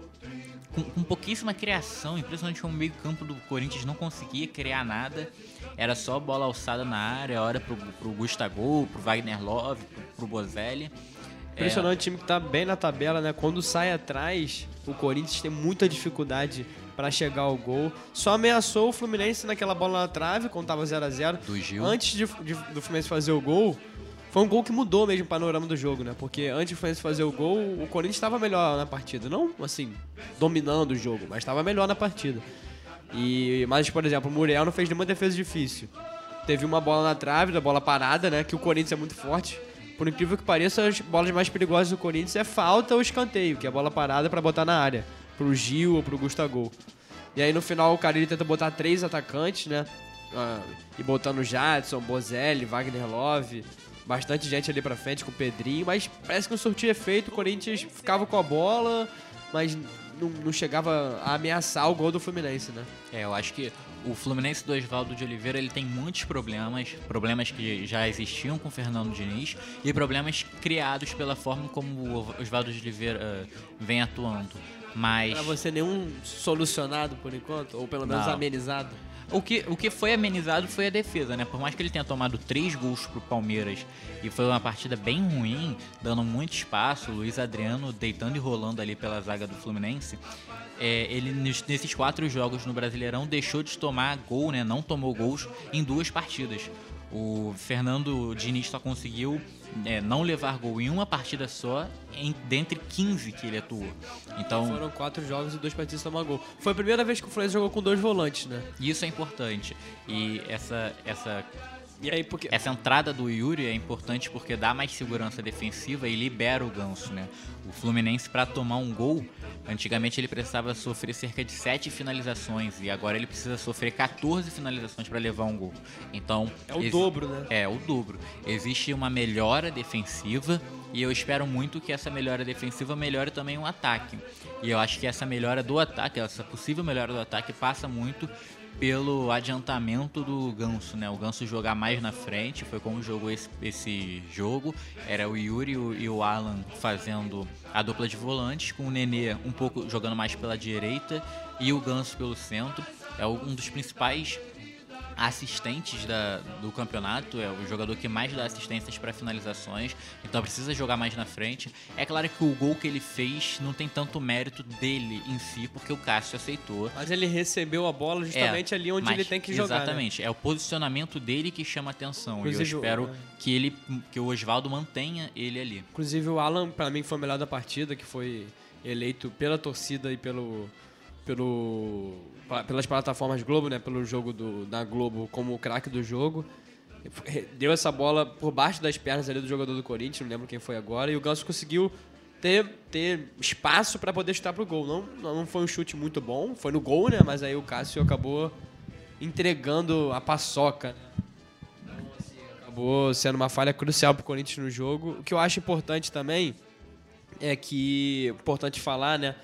com, com pouquíssima criação, impressionante como o meio-campo do Corinthians não conseguia criar nada. Era só bola alçada na área, hora pro, pro Gustavo, pro Wagner Love, pro, pro Bozelli. É, Impressionante o time que tá bem na tabela, né? Quando sai atrás, o Corinthians tem muita dificuldade pra chegar ao gol. Só ameaçou o Fluminense naquela bola na trave, quando tava 0 a 0 Do Gil. Antes de, de- do Fluminense fazer o gol, foi um gol que mudou mesmo o panorama do jogo, né? Porque antes Fluminense fazer o gol, o Corinthians estava melhor na partida. Não, assim, dominando o jogo, mas estava melhor na partida. E, mas, por exemplo, o Muriel não fez nenhuma defesa difícil. Teve uma bola na trave, da bola parada, né? Que o Corinthians é muito forte. Por incrível que pareça, as bolas mais perigosas do Corinthians é falta ou escanteio, que é a bola parada pra botar na área. Pro Gil ou pro Gustavo. E aí no final o Carilli tenta botar três atacantes, né? Ah, e botando Jadson, Bozelli, Wagner Love. Bastante gente ali pra frente com o Pedrinho, mas parece que não surtia efeito, o Corinthians ficava com a bola, mas não, não chegava a ameaçar o gol do Fluminense, né? É, eu acho que o Fluminense do Oswaldo de Oliveira ele tem muitos problemas, problemas que já existiam com o Fernando Diniz e problemas criados pela forma como o Oswaldo de Oliveira eh, vem atuando. Mas Pra você nenhum solucionado por enquanto, ou pelo menos Não. amenizado. O que, o que foi amenizado foi a defesa, né? Por mais que ele tenha tomado três gols pro Palmeiras e foi uma partida bem ruim, dando muito espaço, o Luiz Adriano deitando e rolando ali pela zaga do Fluminense. é, ele nes- nesses quatro jogos no Brasileirão deixou de tomar gol, né? Não tomou gols em duas partidas. O Fernando Diniz só conseguiu é, não levar gol em uma partida só, em, dentre 15 que ele atuou. Então, Foram quatro jogos e dois partidos tomar gol. Foi a primeira vez que o Fluminense jogou com dois volantes, né? isso é importante. E essa, essa E aí, porque. Essa entrada do Yuri é importante porque dá mais segurança defensiva e libera o ganso, né? O Fluminense, para tomar um gol, antigamente ele precisava sofrer cerca de 7 finalizações e agora ele precisa sofrer 14 finalizações para levar um gol. Então. É o exi- dobro, né? É, o dobro. Existe uma melhora defensiva e eu espero muito que essa melhora defensiva melhore também o ataque. E eu acho que essa melhora do ataque, essa possível melhora do ataque, passa muito pelo adiantamento do Ganso, né? O Ganso jogar mais na frente, foi como jogou esse, esse jogo. Era o Yuri e o- Alan fazendo a dupla de volantes, com o Nenê um pouco jogando mais pela direita e o Ganso pelo centro. É um dos principais assistentes da- do campeonato, é o jogador que mais dá assistências para finalizações, então precisa jogar mais na frente. É claro que o gol que ele fez não tem tanto mérito dele em si, porque o Cássio aceitou. Mas ele recebeu a bola justamente É, ali onde mas ele tem que jogar. né? Exatamente, é o posicionamento dele que chama atenção. Inclusive, e eu espero é. que ele que o Oswaldo mantenha ele ali. Inclusive o Alan, pra mim, foi o melhor da partida, que foi eleito pela torcida e pelo. pelo pelas plataformas Globo, né? Pelo jogo do, da Globo como o craque do jogo. Deu essa bola por baixo das pernas ali do jogador do Corinthians, não lembro quem foi agora, e o Ganso conseguiu ter, ter espaço pra poder chutar pro gol. Não, não foi um chute muito bom, foi no gol, né? Mas aí o Cássio acabou entregando a paçoca, né? acabou sendo uma falha crucial pro Corinthians no jogo. O que eu acho importante também é que importante falar, né,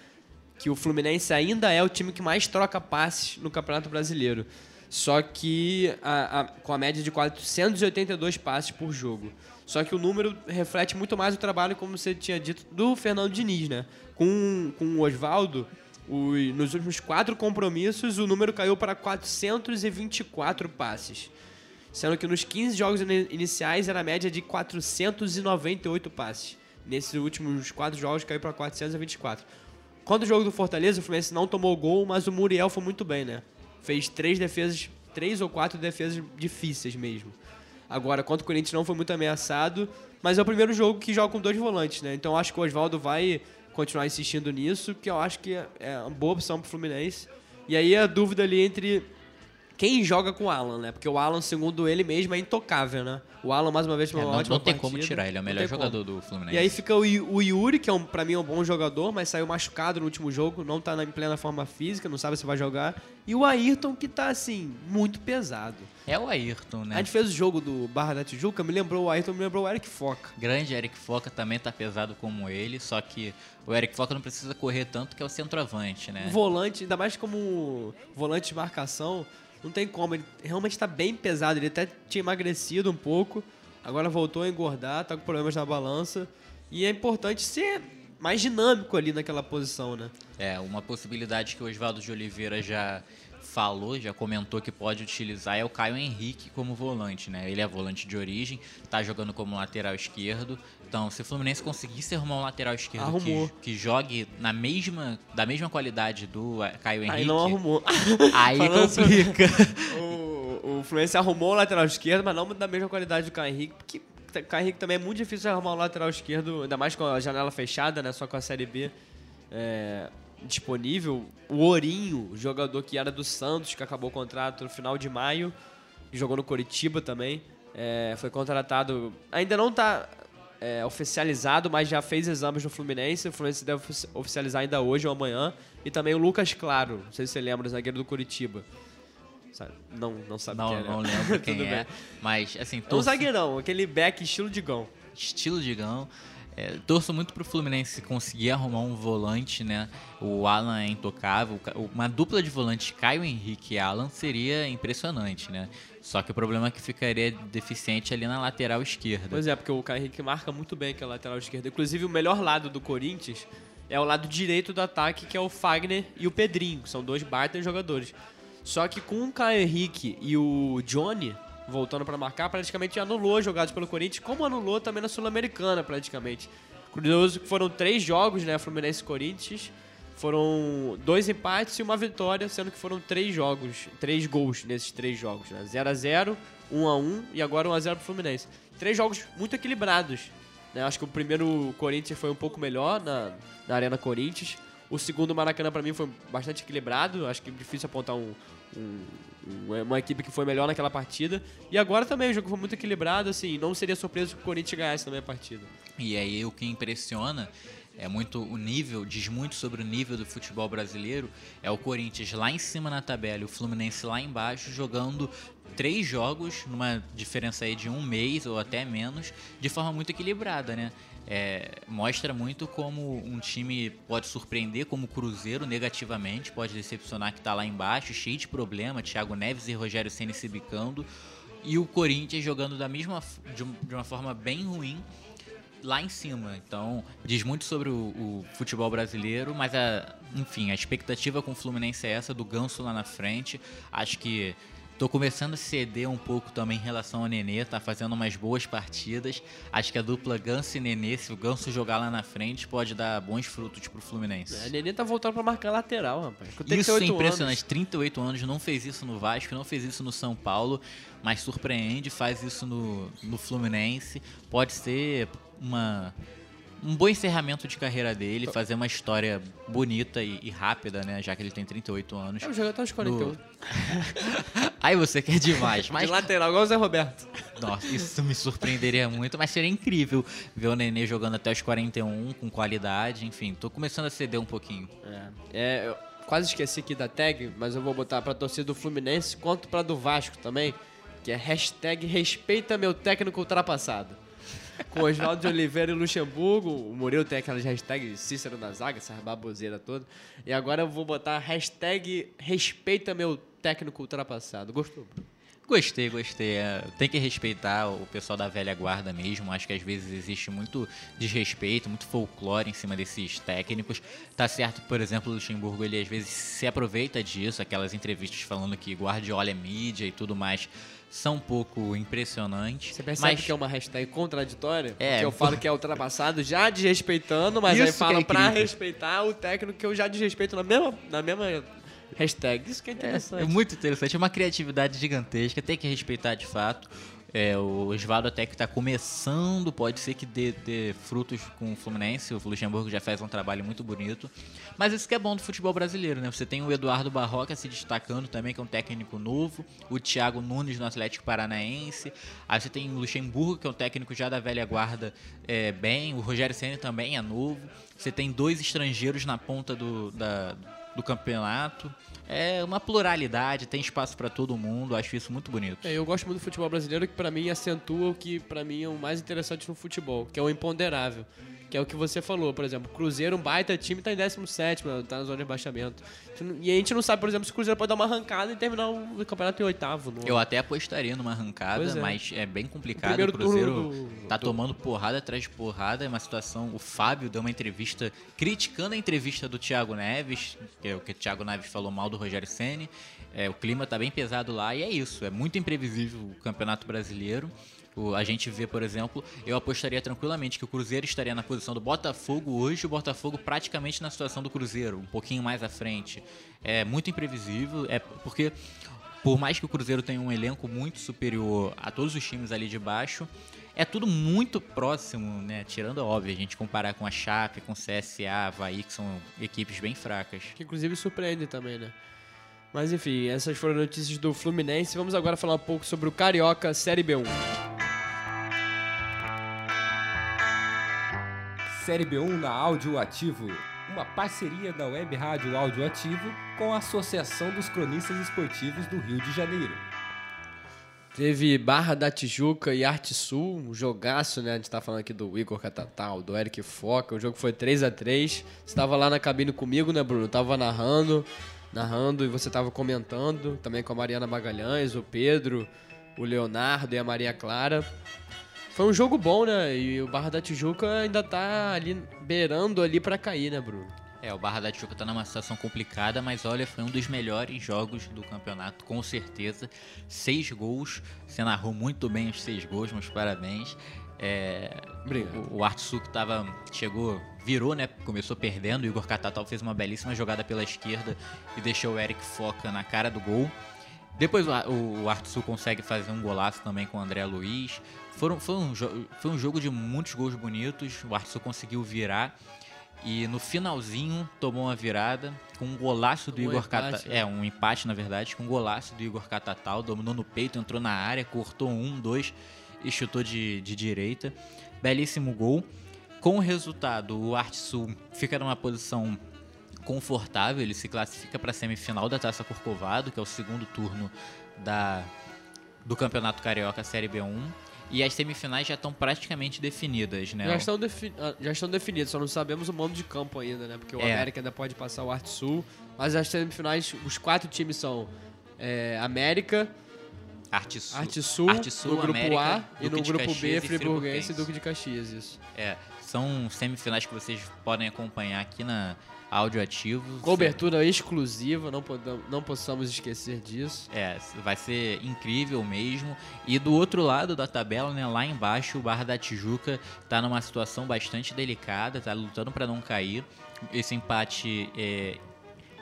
que o Fluminense ainda é o time que mais troca passes no Campeonato Brasileiro. Só que a- a- com a média de 482 passes por jogo. Só que o número reflete muito mais o trabalho, como você tinha dito, do Fernando Diniz, né? Com, com o Oswaldo, nos últimos quatro compromissos, o número caiu para 424 passes. Sendo que nos 15 jogos ini- iniciais era a média de 498 passes. Nesses últimos quatro jogos caiu para 424. Quando o jogo do Fortaleza, o Fluminense não tomou gol, mas o Muriel foi muito bem, né? Fez três defesas, três ou quatro defesas difíceis mesmo. Agora, contra o Corinthians não foi muito ameaçado, mas é o primeiro jogo que joga com dois volantes, né? Então acho que o Oswaldo vai continuar insistindo nisso, que eu acho que é uma boa opção pro Fluminense. E aí a dúvida ali entre quem joga com o Alan, né? Porque o Alan, segundo ele mesmo, é intocável, né? O Alan, mais uma vez, foi É, uma não, ótima não tem partida. como tirar, ele é o melhor tem como. jogador do Fluminense. E aí fica o, o Yuri, que é um, pra mim é um bom jogador, mas saiu machucado no último jogo, não tá na, em plena forma física, não sabe se vai jogar. E o Ayrton, que tá, assim, muito pesado. É o Ayrton, né? A gente fez o jogo do Barra da Tijuca, me lembrou o Ayrton, me lembrou o Eric Foca. Grande Eric Foca também tá pesado como ele, só que o Eric Foca não precisa correr tanto que é o centroavante, né? O volante, ainda mais como volante de marcação, não tem como. Ele realmente tá bem pesado. Ele até tinha emagrecido um pouco, agora voltou a engordar, tá com problemas na balança. E é importante ser mais dinâmico ali naquela posição, né? É, uma possibilidade que o Oswaldo de Oliveira já falou, já comentou que pode utilizar é o Caio Henrique como volante, né? Ele é volante de origem, tá jogando como lateral esquerdo. Então, se o Fluminense conseguisse arrumar um lateral esquerdo que, que jogue na mesma, da mesma qualidade do eh, Caio Henrique, Aí não arrumou. aí complica. o, o Fluminense arrumou o lateral esquerdo, mas não da mesma qualidade do Caio Henrique, porque o Caio Henrique também é muito difícil arrumar um lateral esquerdo, ainda mais com a janela fechada, né? Só com a Série B é, disponível. O Ourinho, jogador que era do Santos, que acabou o contrato no final de maio, jogou no Coritiba também, é, foi contratado. Ainda não tá é, oficializado, mas já fez exames no Fluminense. O Fluminense deve ofici- oficializar ainda hoje ou amanhã. E também o Lucas Claro, não sei se você lembra, o zagueiro do Coritiba. Sabe? Não, não sabe Não, quem é. né? não lembro quem é. bem. Mas, assim, É um torço- zagueirão, aquele back estilo de gão. estilo de Gão. É, torço muito pro Fluminense conseguir arrumar um volante, né? O Alan é intocável. Uma dupla de volantes, Caio Henrique e Alan, seria impressionante, né? Só que o problema é que ficaria deficiente ali na lateral esquerda. Pois é, porque o Caio Henrique marca muito bem aquela lateral esquerda. Inclusive, o melhor lado do Corinthians é o lado direito do ataque, que é o Fagner e o Pedrinho. São dois baita jogadores. Só que com o Caio Henrique e o Johnny voltando pra marcar, praticamente anulou as jogadas pelo Corinthians, como anulou também na Sul-Americana, praticamente. Curioso que foram três jogos, né? Fluminense e Corinthians. Foram dois empates e uma vitória, sendo que foram três jogos, três gols nesses três jogos, né? 0x0, 1x1 e agora 1x0 pro Fluminense. Três jogos muito equilibrados. Né? Acho que o primeiro Corinthians foi um pouco melhor na, na Arena Corinthians. O segundo Maracanã pra mim foi bastante equilibrado. Acho que é difícil apontar um, um- um- uma equipe que foi melhor naquela partida. E agora também o jogo foi muito equilibrado. Assim, não seria surpresa que o Corinthians ganhasse também a partida. E aí o que impressiona é muito o nível, diz muito sobre o nível do futebol brasileiro, é o Corinthians lá em cima na tabela e o Fluminense lá embaixo jogando três jogos, numa diferença aí de um mês ou até menos, de forma muito equilibrada, né? É, mostra muito como um time pode surpreender, como o Cruzeiro negativamente, pode decepcionar que está lá embaixo, cheio de problema, Thiago Neves e Rogério Ceni se bicando, e o Corinthians jogando da mesma de uma forma bem ruim, lá em cima. Então, diz muito sobre o, o futebol brasileiro, mas a, enfim, a expectativa com o Fluminense é essa do Ganso lá na frente. Acho que tô começando a ceder um pouco também em relação ao Nenê, tá fazendo umas boas partidas. Acho que a dupla Ganso e Nenê, se o Ganso jogar lá na frente, pode dar bons frutos pro Fluminense. A Nenê tá voltando pra marcar lateral, rapaz. Isso é 38 impressionante. anos. 38 anos, não fez isso no Vasco, não fez isso no São Paulo, mas surpreende, faz isso no, no Fluminense. Pode ser uma, um bom encerramento de carreira dele, fazer uma história bonita e, e rápida, né? Já que ele tem 38 anos. É, o jogo até os 41. Aí você quer demais, mas De lateral, igual o Zé Roberto. nossa, isso me surpreenderia muito, mas seria incrível ver o Nenê jogando até os 41 com qualidade, enfim, tô começando a ceder um pouquinho. É, eu quase esqueci aqui da tag, mas eu vou botar pra torcida do Fluminense quanto pra do Vasco também, que é hashtag respeita meu técnico ultrapassado. Com Oswaldo de Oliveira e Luxemburgo, o Murilo tem aquelas hashtags Cícero na zaga, essa baboseira toda. E agora eu vou botar hashtag respeita meu técnico ultrapassado. Gostou? Gostei, gostei. É, tem que respeitar o pessoal da velha guarda mesmo. Acho que às vezes existe muito desrespeito, muito folclore em cima desses técnicos. Tá certo, por exemplo, o Luxemburgo, ele às vezes se aproveita disso, aquelas entrevistas falando que Guardiola é mídia e tudo mais. São um pouco impressionantes. Você percebe mas que é uma hashtag contraditória? É, Porque eu falo que é ultrapassado já desrespeitando, mas Isso aí fala é pra respeitar o técnico que eu já desrespeito na mesma, na mesma hashtag. Isso que é É, interessante. é muito interessante, é uma criatividade gigantesca, tem que respeitar de fato. É, o Osvaldo até que está começando, pode ser que dê, dê frutos com o Fluminense, o Luxemburgo já faz um trabalho muito bonito. Mas isso que é bom do futebol brasileiro, né? Você tem o Eduardo Barroca se destacando também, que é um técnico novo, o Thiago Nunes no Atlético Paranaense, aí você tem o Luxemburgo, que é um técnico já da velha guarda é, bem, o Rogério Senna também é novo, você tem dois estrangeiros na ponta do, da, do campeonato. É uma pluralidade, tem espaço para todo mundo, acho isso muito bonito. É, eu gosto muito do futebol brasileiro, que pra mim acentua o que pra mim é o mais interessante no futebol, que é o imponderável. Que é o que você falou, por exemplo, Cruzeiro, um baita time, tá em 17, tá na zona de rebaixamento. E a gente não sabe, por exemplo, se o Cruzeiro pode dar uma arrancada e terminar o campeonato em oitavo. No... Eu até apostaria numa arrancada, é. mas é bem complicado. primeiro O Cruzeiro do- tá do- tomando porrada atrás de porrada. É uma situação. O Fábio deu uma entrevista criticando a entrevista do Thiago Neves, que é o que o Thiago Neves falou mal do Rogério Ceni. É, o clima tá bem pesado lá e é isso. É muito imprevisível o Campeonato Brasileiro. O- a gente vê, por exemplo, eu apostaria tranquilamente que o Cruzeiro estaria na posição do Botafogo hoje, o Botafogo praticamente na situação do Cruzeiro, um pouquinho mais à frente. É muito imprevisível, é porque por mais que o Cruzeiro tenha um elenco muito superior a todos os times ali de baixo, é tudo muito próximo, né? Tirando, óbvio, a gente comparar com a Chape, com o CSA, Havaí, que são equipes bem fracas. Que inclusive surpreende também, né? Mas enfim, essas foram notícias do Fluminense. Vamos agora falar um pouco sobre o Carioca Série B1. Série B1 na Áudio Ativo. uma parceria da Web Rádio Áudio Ativo com a Associação dos Cronistas Esportivos do Rio de Janeiro. Teve Barra da Tijuca e Arte Sul, um jogaço, né? A gente tá falando aqui do Igor Catatal, do Eric Foca. O jogo foi 3 a 3 Você estava lá na cabine comigo, né, Bruno? Tava narrando, narrando e você tava comentando, também com a Mariana Magalhães, o Pedro, o Leonardo e a Maria Clara. Foi um jogo bom, né? E o Barra da Tijuca ainda tá ali beirando ali para cair, né, Bruno? É, o Barra da Tijuca tá numa situação complicada, mas olha, foi um dos melhores jogos do campeonato, com certeza. Seis gols, você narrou muito bem os seis gols, meus parabéns. É, Obrigado. O, o Artsuc tava, chegou, virou, né? Começou perdendo. O Igor Catatal fez uma belíssima jogada pela esquerda e deixou o Eric Foca na cara do gol. Depois o, o, Artsul consegue fazer um golaço também com o André Luiz. Foram, foi, um, foi um jogo de muitos gols bonitos. O Artsul conseguiu virar. E no finalzinho tomou uma virada com um golaço do Um Igor Catatal. né? É, um empate na verdade, com um golaço do Igor Catatal. Dominou no peito, entrou na área, cortou um, dois e chutou de, de direita. Belíssimo gol. Com o resultado, o Arte Sul fica numa posição confortável, ele se classifica para a semifinal da Taça Corcovado, que é o segundo turno da, do Campeonato Carioca Série B1. E as semifinais já estão praticamente definidas, né? Já estão, defi- ah, já estão definidos, só não sabemos o mando de campo ainda, né? Porque o É. América ainda pode passar o Arte Sul. Mas as semifinais, os quatro times são é, América, Arte Sul, Arte Sul, Arte Sul, no grupo América, A e Duque no de grupo B, Caxias e Friburguense e. Duque de Caxias, isso. É, são semifinais que vocês podem acompanhar aqui na Áudio Ativo. Cobertura exclusiva, não, podam, não possamos esquecer disso. É, vai ser incrível mesmo. E do outro lado da tabela, né, lá embaixo, o Barra da Tijuca tá numa situação bastante delicada, tá lutando para não cair. Esse empate é,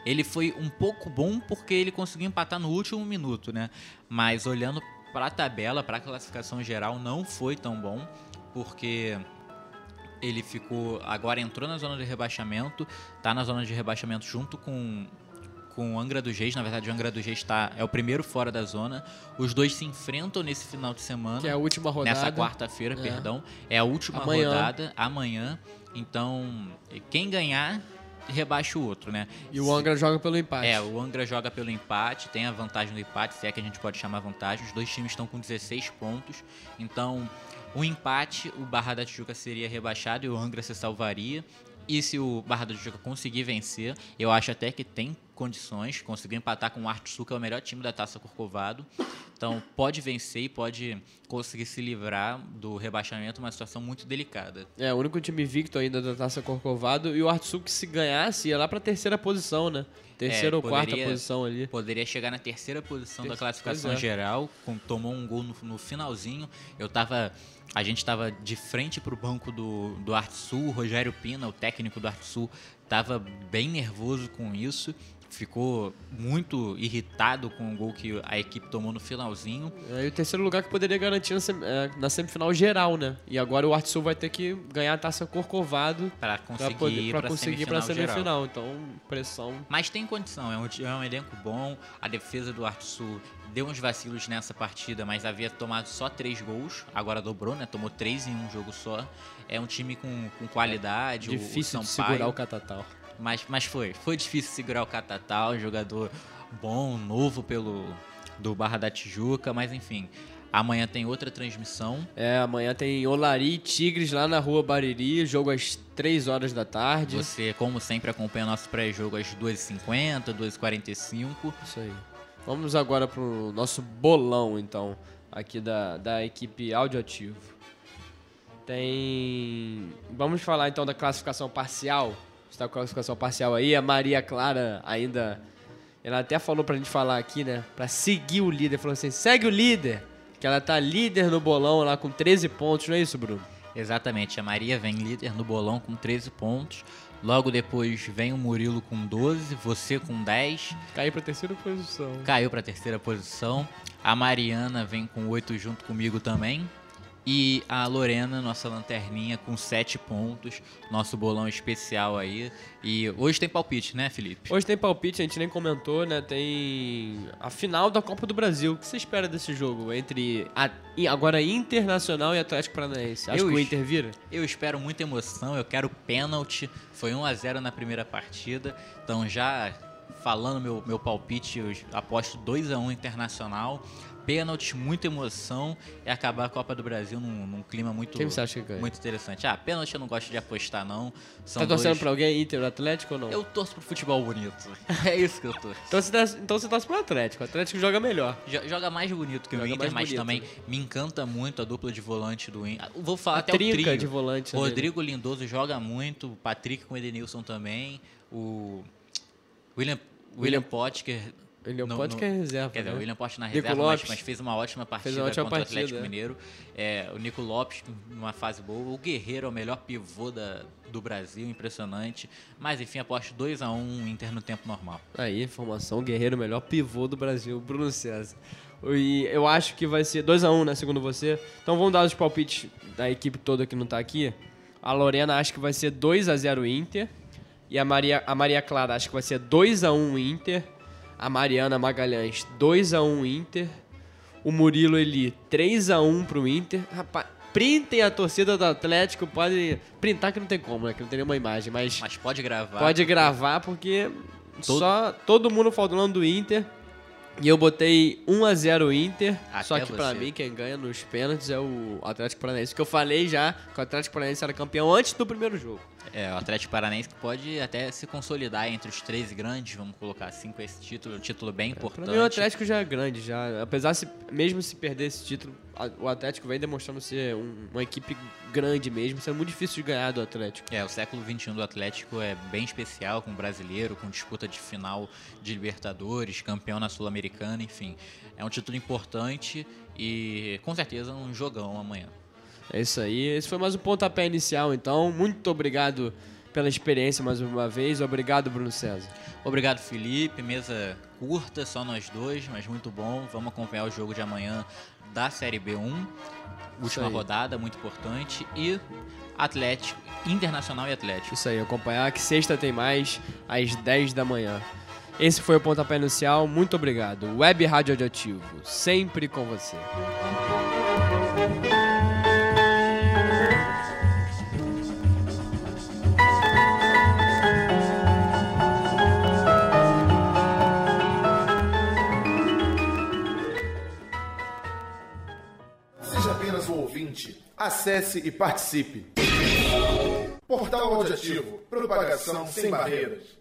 ele foi um pouco bom porque ele conseguiu empatar no último minuto, né? Mas olhando para a tabela, para a classificação geral, não foi tão bom, porque ele ficou agora entrou na zona de rebaixamento, tá na zona de rebaixamento junto com com o Angra dos Reis, na verdade o Angra dos Reis tá, é o primeiro fora da zona. Os dois se enfrentam nesse final de semana. Que é a última rodada. Nessa quarta-feira, É. perdão. É a última Amanhã. rodada, amanhã. Então, quem ganhar, rebaixa o outro, né? E o Angra joga pelo empate. É, o Angra joga pelo empate, tem a vantagem do empate, se é que a gente pode chamar vantagem. Os dois times estão com 16 pontos. Então, o empate, o Barra da Tijuca seria rebaixado e o Angra se salvaria. E se o Barra da Tijuca conseguir vencer, eu acho até que tem condições, conseguir empatar com o Arte Sul, que é o melhor time da Taça Corcovado. Então, pode vencer e pode conseguir se livrar do rebaixamento, uma situação muito delicada. É, o único time invicto ainda da Taça Corcovado. E o Artsul que se ganhasse ia lá pra terceira posição, né? Terceira É, ou quarta poderia- posição ali. Poderia chegar na terceira posição da classificação é. geral, com- tomou um gol no, no finalzinho. Eu tava. A gente tava de frente pro banco do, do Arte Sul, o Rogério Pina, o técnico do Arte Sul, tava bem nervoso com isso. Ficou muito irritado com o gol que a equipe tomou no finalzinho. É, e o terceiro lugar que poderia garantir na, sem- é, na semifinal geral, né? E agora o Artsul vai ter que ganhar a Taça Corcovado Para pra, conseguir pra conseguir ir semifinal, semifinal. Então, pressão. Mas tem condição, é um, é um elenco bom. A defesa do Arte Sul deu uns vacilos nessa partida, mas havia tomado só três gols. Agora dobrou, né? Tomou três em um jogo só. É um time com, com qualidade. o- o Difícil de Sampaio, segurar o Catatal. Mas, mas foi. Foi difícil segurar o Catatal, um jogador bom, novo pelo do Barra da Tijuca, mas enfim. Amanhã tem outra transmissão. É, amanhã tem Olari e Tigres lá na rua Bariri, jogo às 3 horas da tarde. Você, como sempre, acompanha nosso pré-jogo às 2h50, 2h45. Isso aí. Vamos agora pro nosso bolão, então, aqui da, da equipe audioativo. Tem. Vamos falar então da classificação parcial. Está com a classificação parcial aí. A Maria Clara ainda. Ela até falou pra gente falar aqui, né? Pra seguir o líder. Falou assim: segue o líder. Que ela tá líder no bolão lá com 13 pontos, não é isso, Bruno? Exatamente, a Maria vem líder no bolão com 13 pontos. Logo depois vem o Murilo com 12, você com 10, Caiu pra terceira posição. caiu para a terceira posição. A Mariana vem com 8 junto comigo também. E a Lorena, nossa lanterninha, com 7 pontos. Nosso bolão especial aí. E hoje tem palpite, né, Felipe? Hoje tem palpite, a gente nem comentou, né? Tem a final da Copa do Brasil. O que você espera desse jogo? Entre a, agora Internacional e Atlético Paranaense. Acho Eu que o Inter vira? Eu espero muita emoção, eu quero pênalti. Foi 1 a 0 na primeira partida. Então já falando meu, meu palpite, eu aposto 2 a 1 internacional. Pênalti, muita emoção e acabar a Copa do Brasil num, num clima muito, Quem você acha que ganha? muito interessante. Ah, pênalti eu não gosto de apostar, não. São tá torcendo dois- pra alguém, Inter Atlético ou não? Eu torço pro futebol bonito. É isso que eu torço. Então, você torce, então você torce pro Atlético. O Atlético joga melhor. Jo- Joga mais bonito que o Joga Inter, mais mas bonito. também me encanta muito a dupla de volante do Inter. Vou falar A até o trio. de volante dele. Rodrigo Lindoso joga muito, o Patrick com o Edenilson também, o William, William Potker... Ele é o no- Potker no- é reserva. Quer dizer, né? o William Potker na reserva, mas, mas fez uma ótima partida uma ótima contra partida, o Atlético é. Mineiro. É, o Nico Lopes numa fase boa. O Guerreiro é o melhor pivô da, do Brasil, impressionante. Mas enfim, aposto 2x1 Inter no tempo normal. Aí, informação, Guerreiro, melhor pivô do Brasil, Bruno César. E eu acho que vai ser 2x1, né, segundo você. Então vamos dar os palpites da equipe toda que não tá aqui. A Lorena acha que vai ser 2x0 Inter. E a Maria, a Maria Clara acha que vai ser 2x1 Inter. A Mariana Magalhães, 2x1 Inter. O Murilo Eli, 3x1 pro Inter. Rapaz, printem a torcida do Atlético. Pode printar que não tem como, né? Que não tem nenhuma imagem, mas... Mas pode gravar. Pode gravar porque Todo- só todo mundo falando do Inter. E eu botei 1x0 Inter. Até só que pra você. mim quem ganha nos pênaltis é o Atlético Paranaense. Que eu falei já que o Atlético Paranaense era campeão antes do primeiro jogo. É, o Atlético Paranaense que pode até se consolidar entre os 13 grandes, vamos colocar assim, com esse título, um título bem importante. Pra mim o Atlético já é grande, já. Apesar se mesmo se perder esse título, a- o Atlético vem demonstrando ser um- uma equipe grande mesmo, sendo muito difícil de ganhar do Atlético. É, o século XXI do Atlético é bem especial, com o brasileiro, com disputa de final de Libertadores, campeão na Sul-Americana, enfim. É um título importante e com certeza um jogão amanhã. É isso aí. Esse foi mais um pontapé inicial, então. Muito obrigado pela experiência mais uma vez. Obrigado, Bruno César. Obrigado, Felipe. Mesa curta, só nós dois, mas muito bom. Vamos acompanhar o jogo de amanhã da Série B1. Última rodada, muito importante. E Atlético, Internacional e Atlético. Isso aí, acompanhar que sexta tem mais às 10 da manhã. Esse foi o pontapé inicial. Muito obrigado. Web Rádio Radioativo, sempre com você. Acesse e participe. Portal Audiativo. Propagação sem barreiras.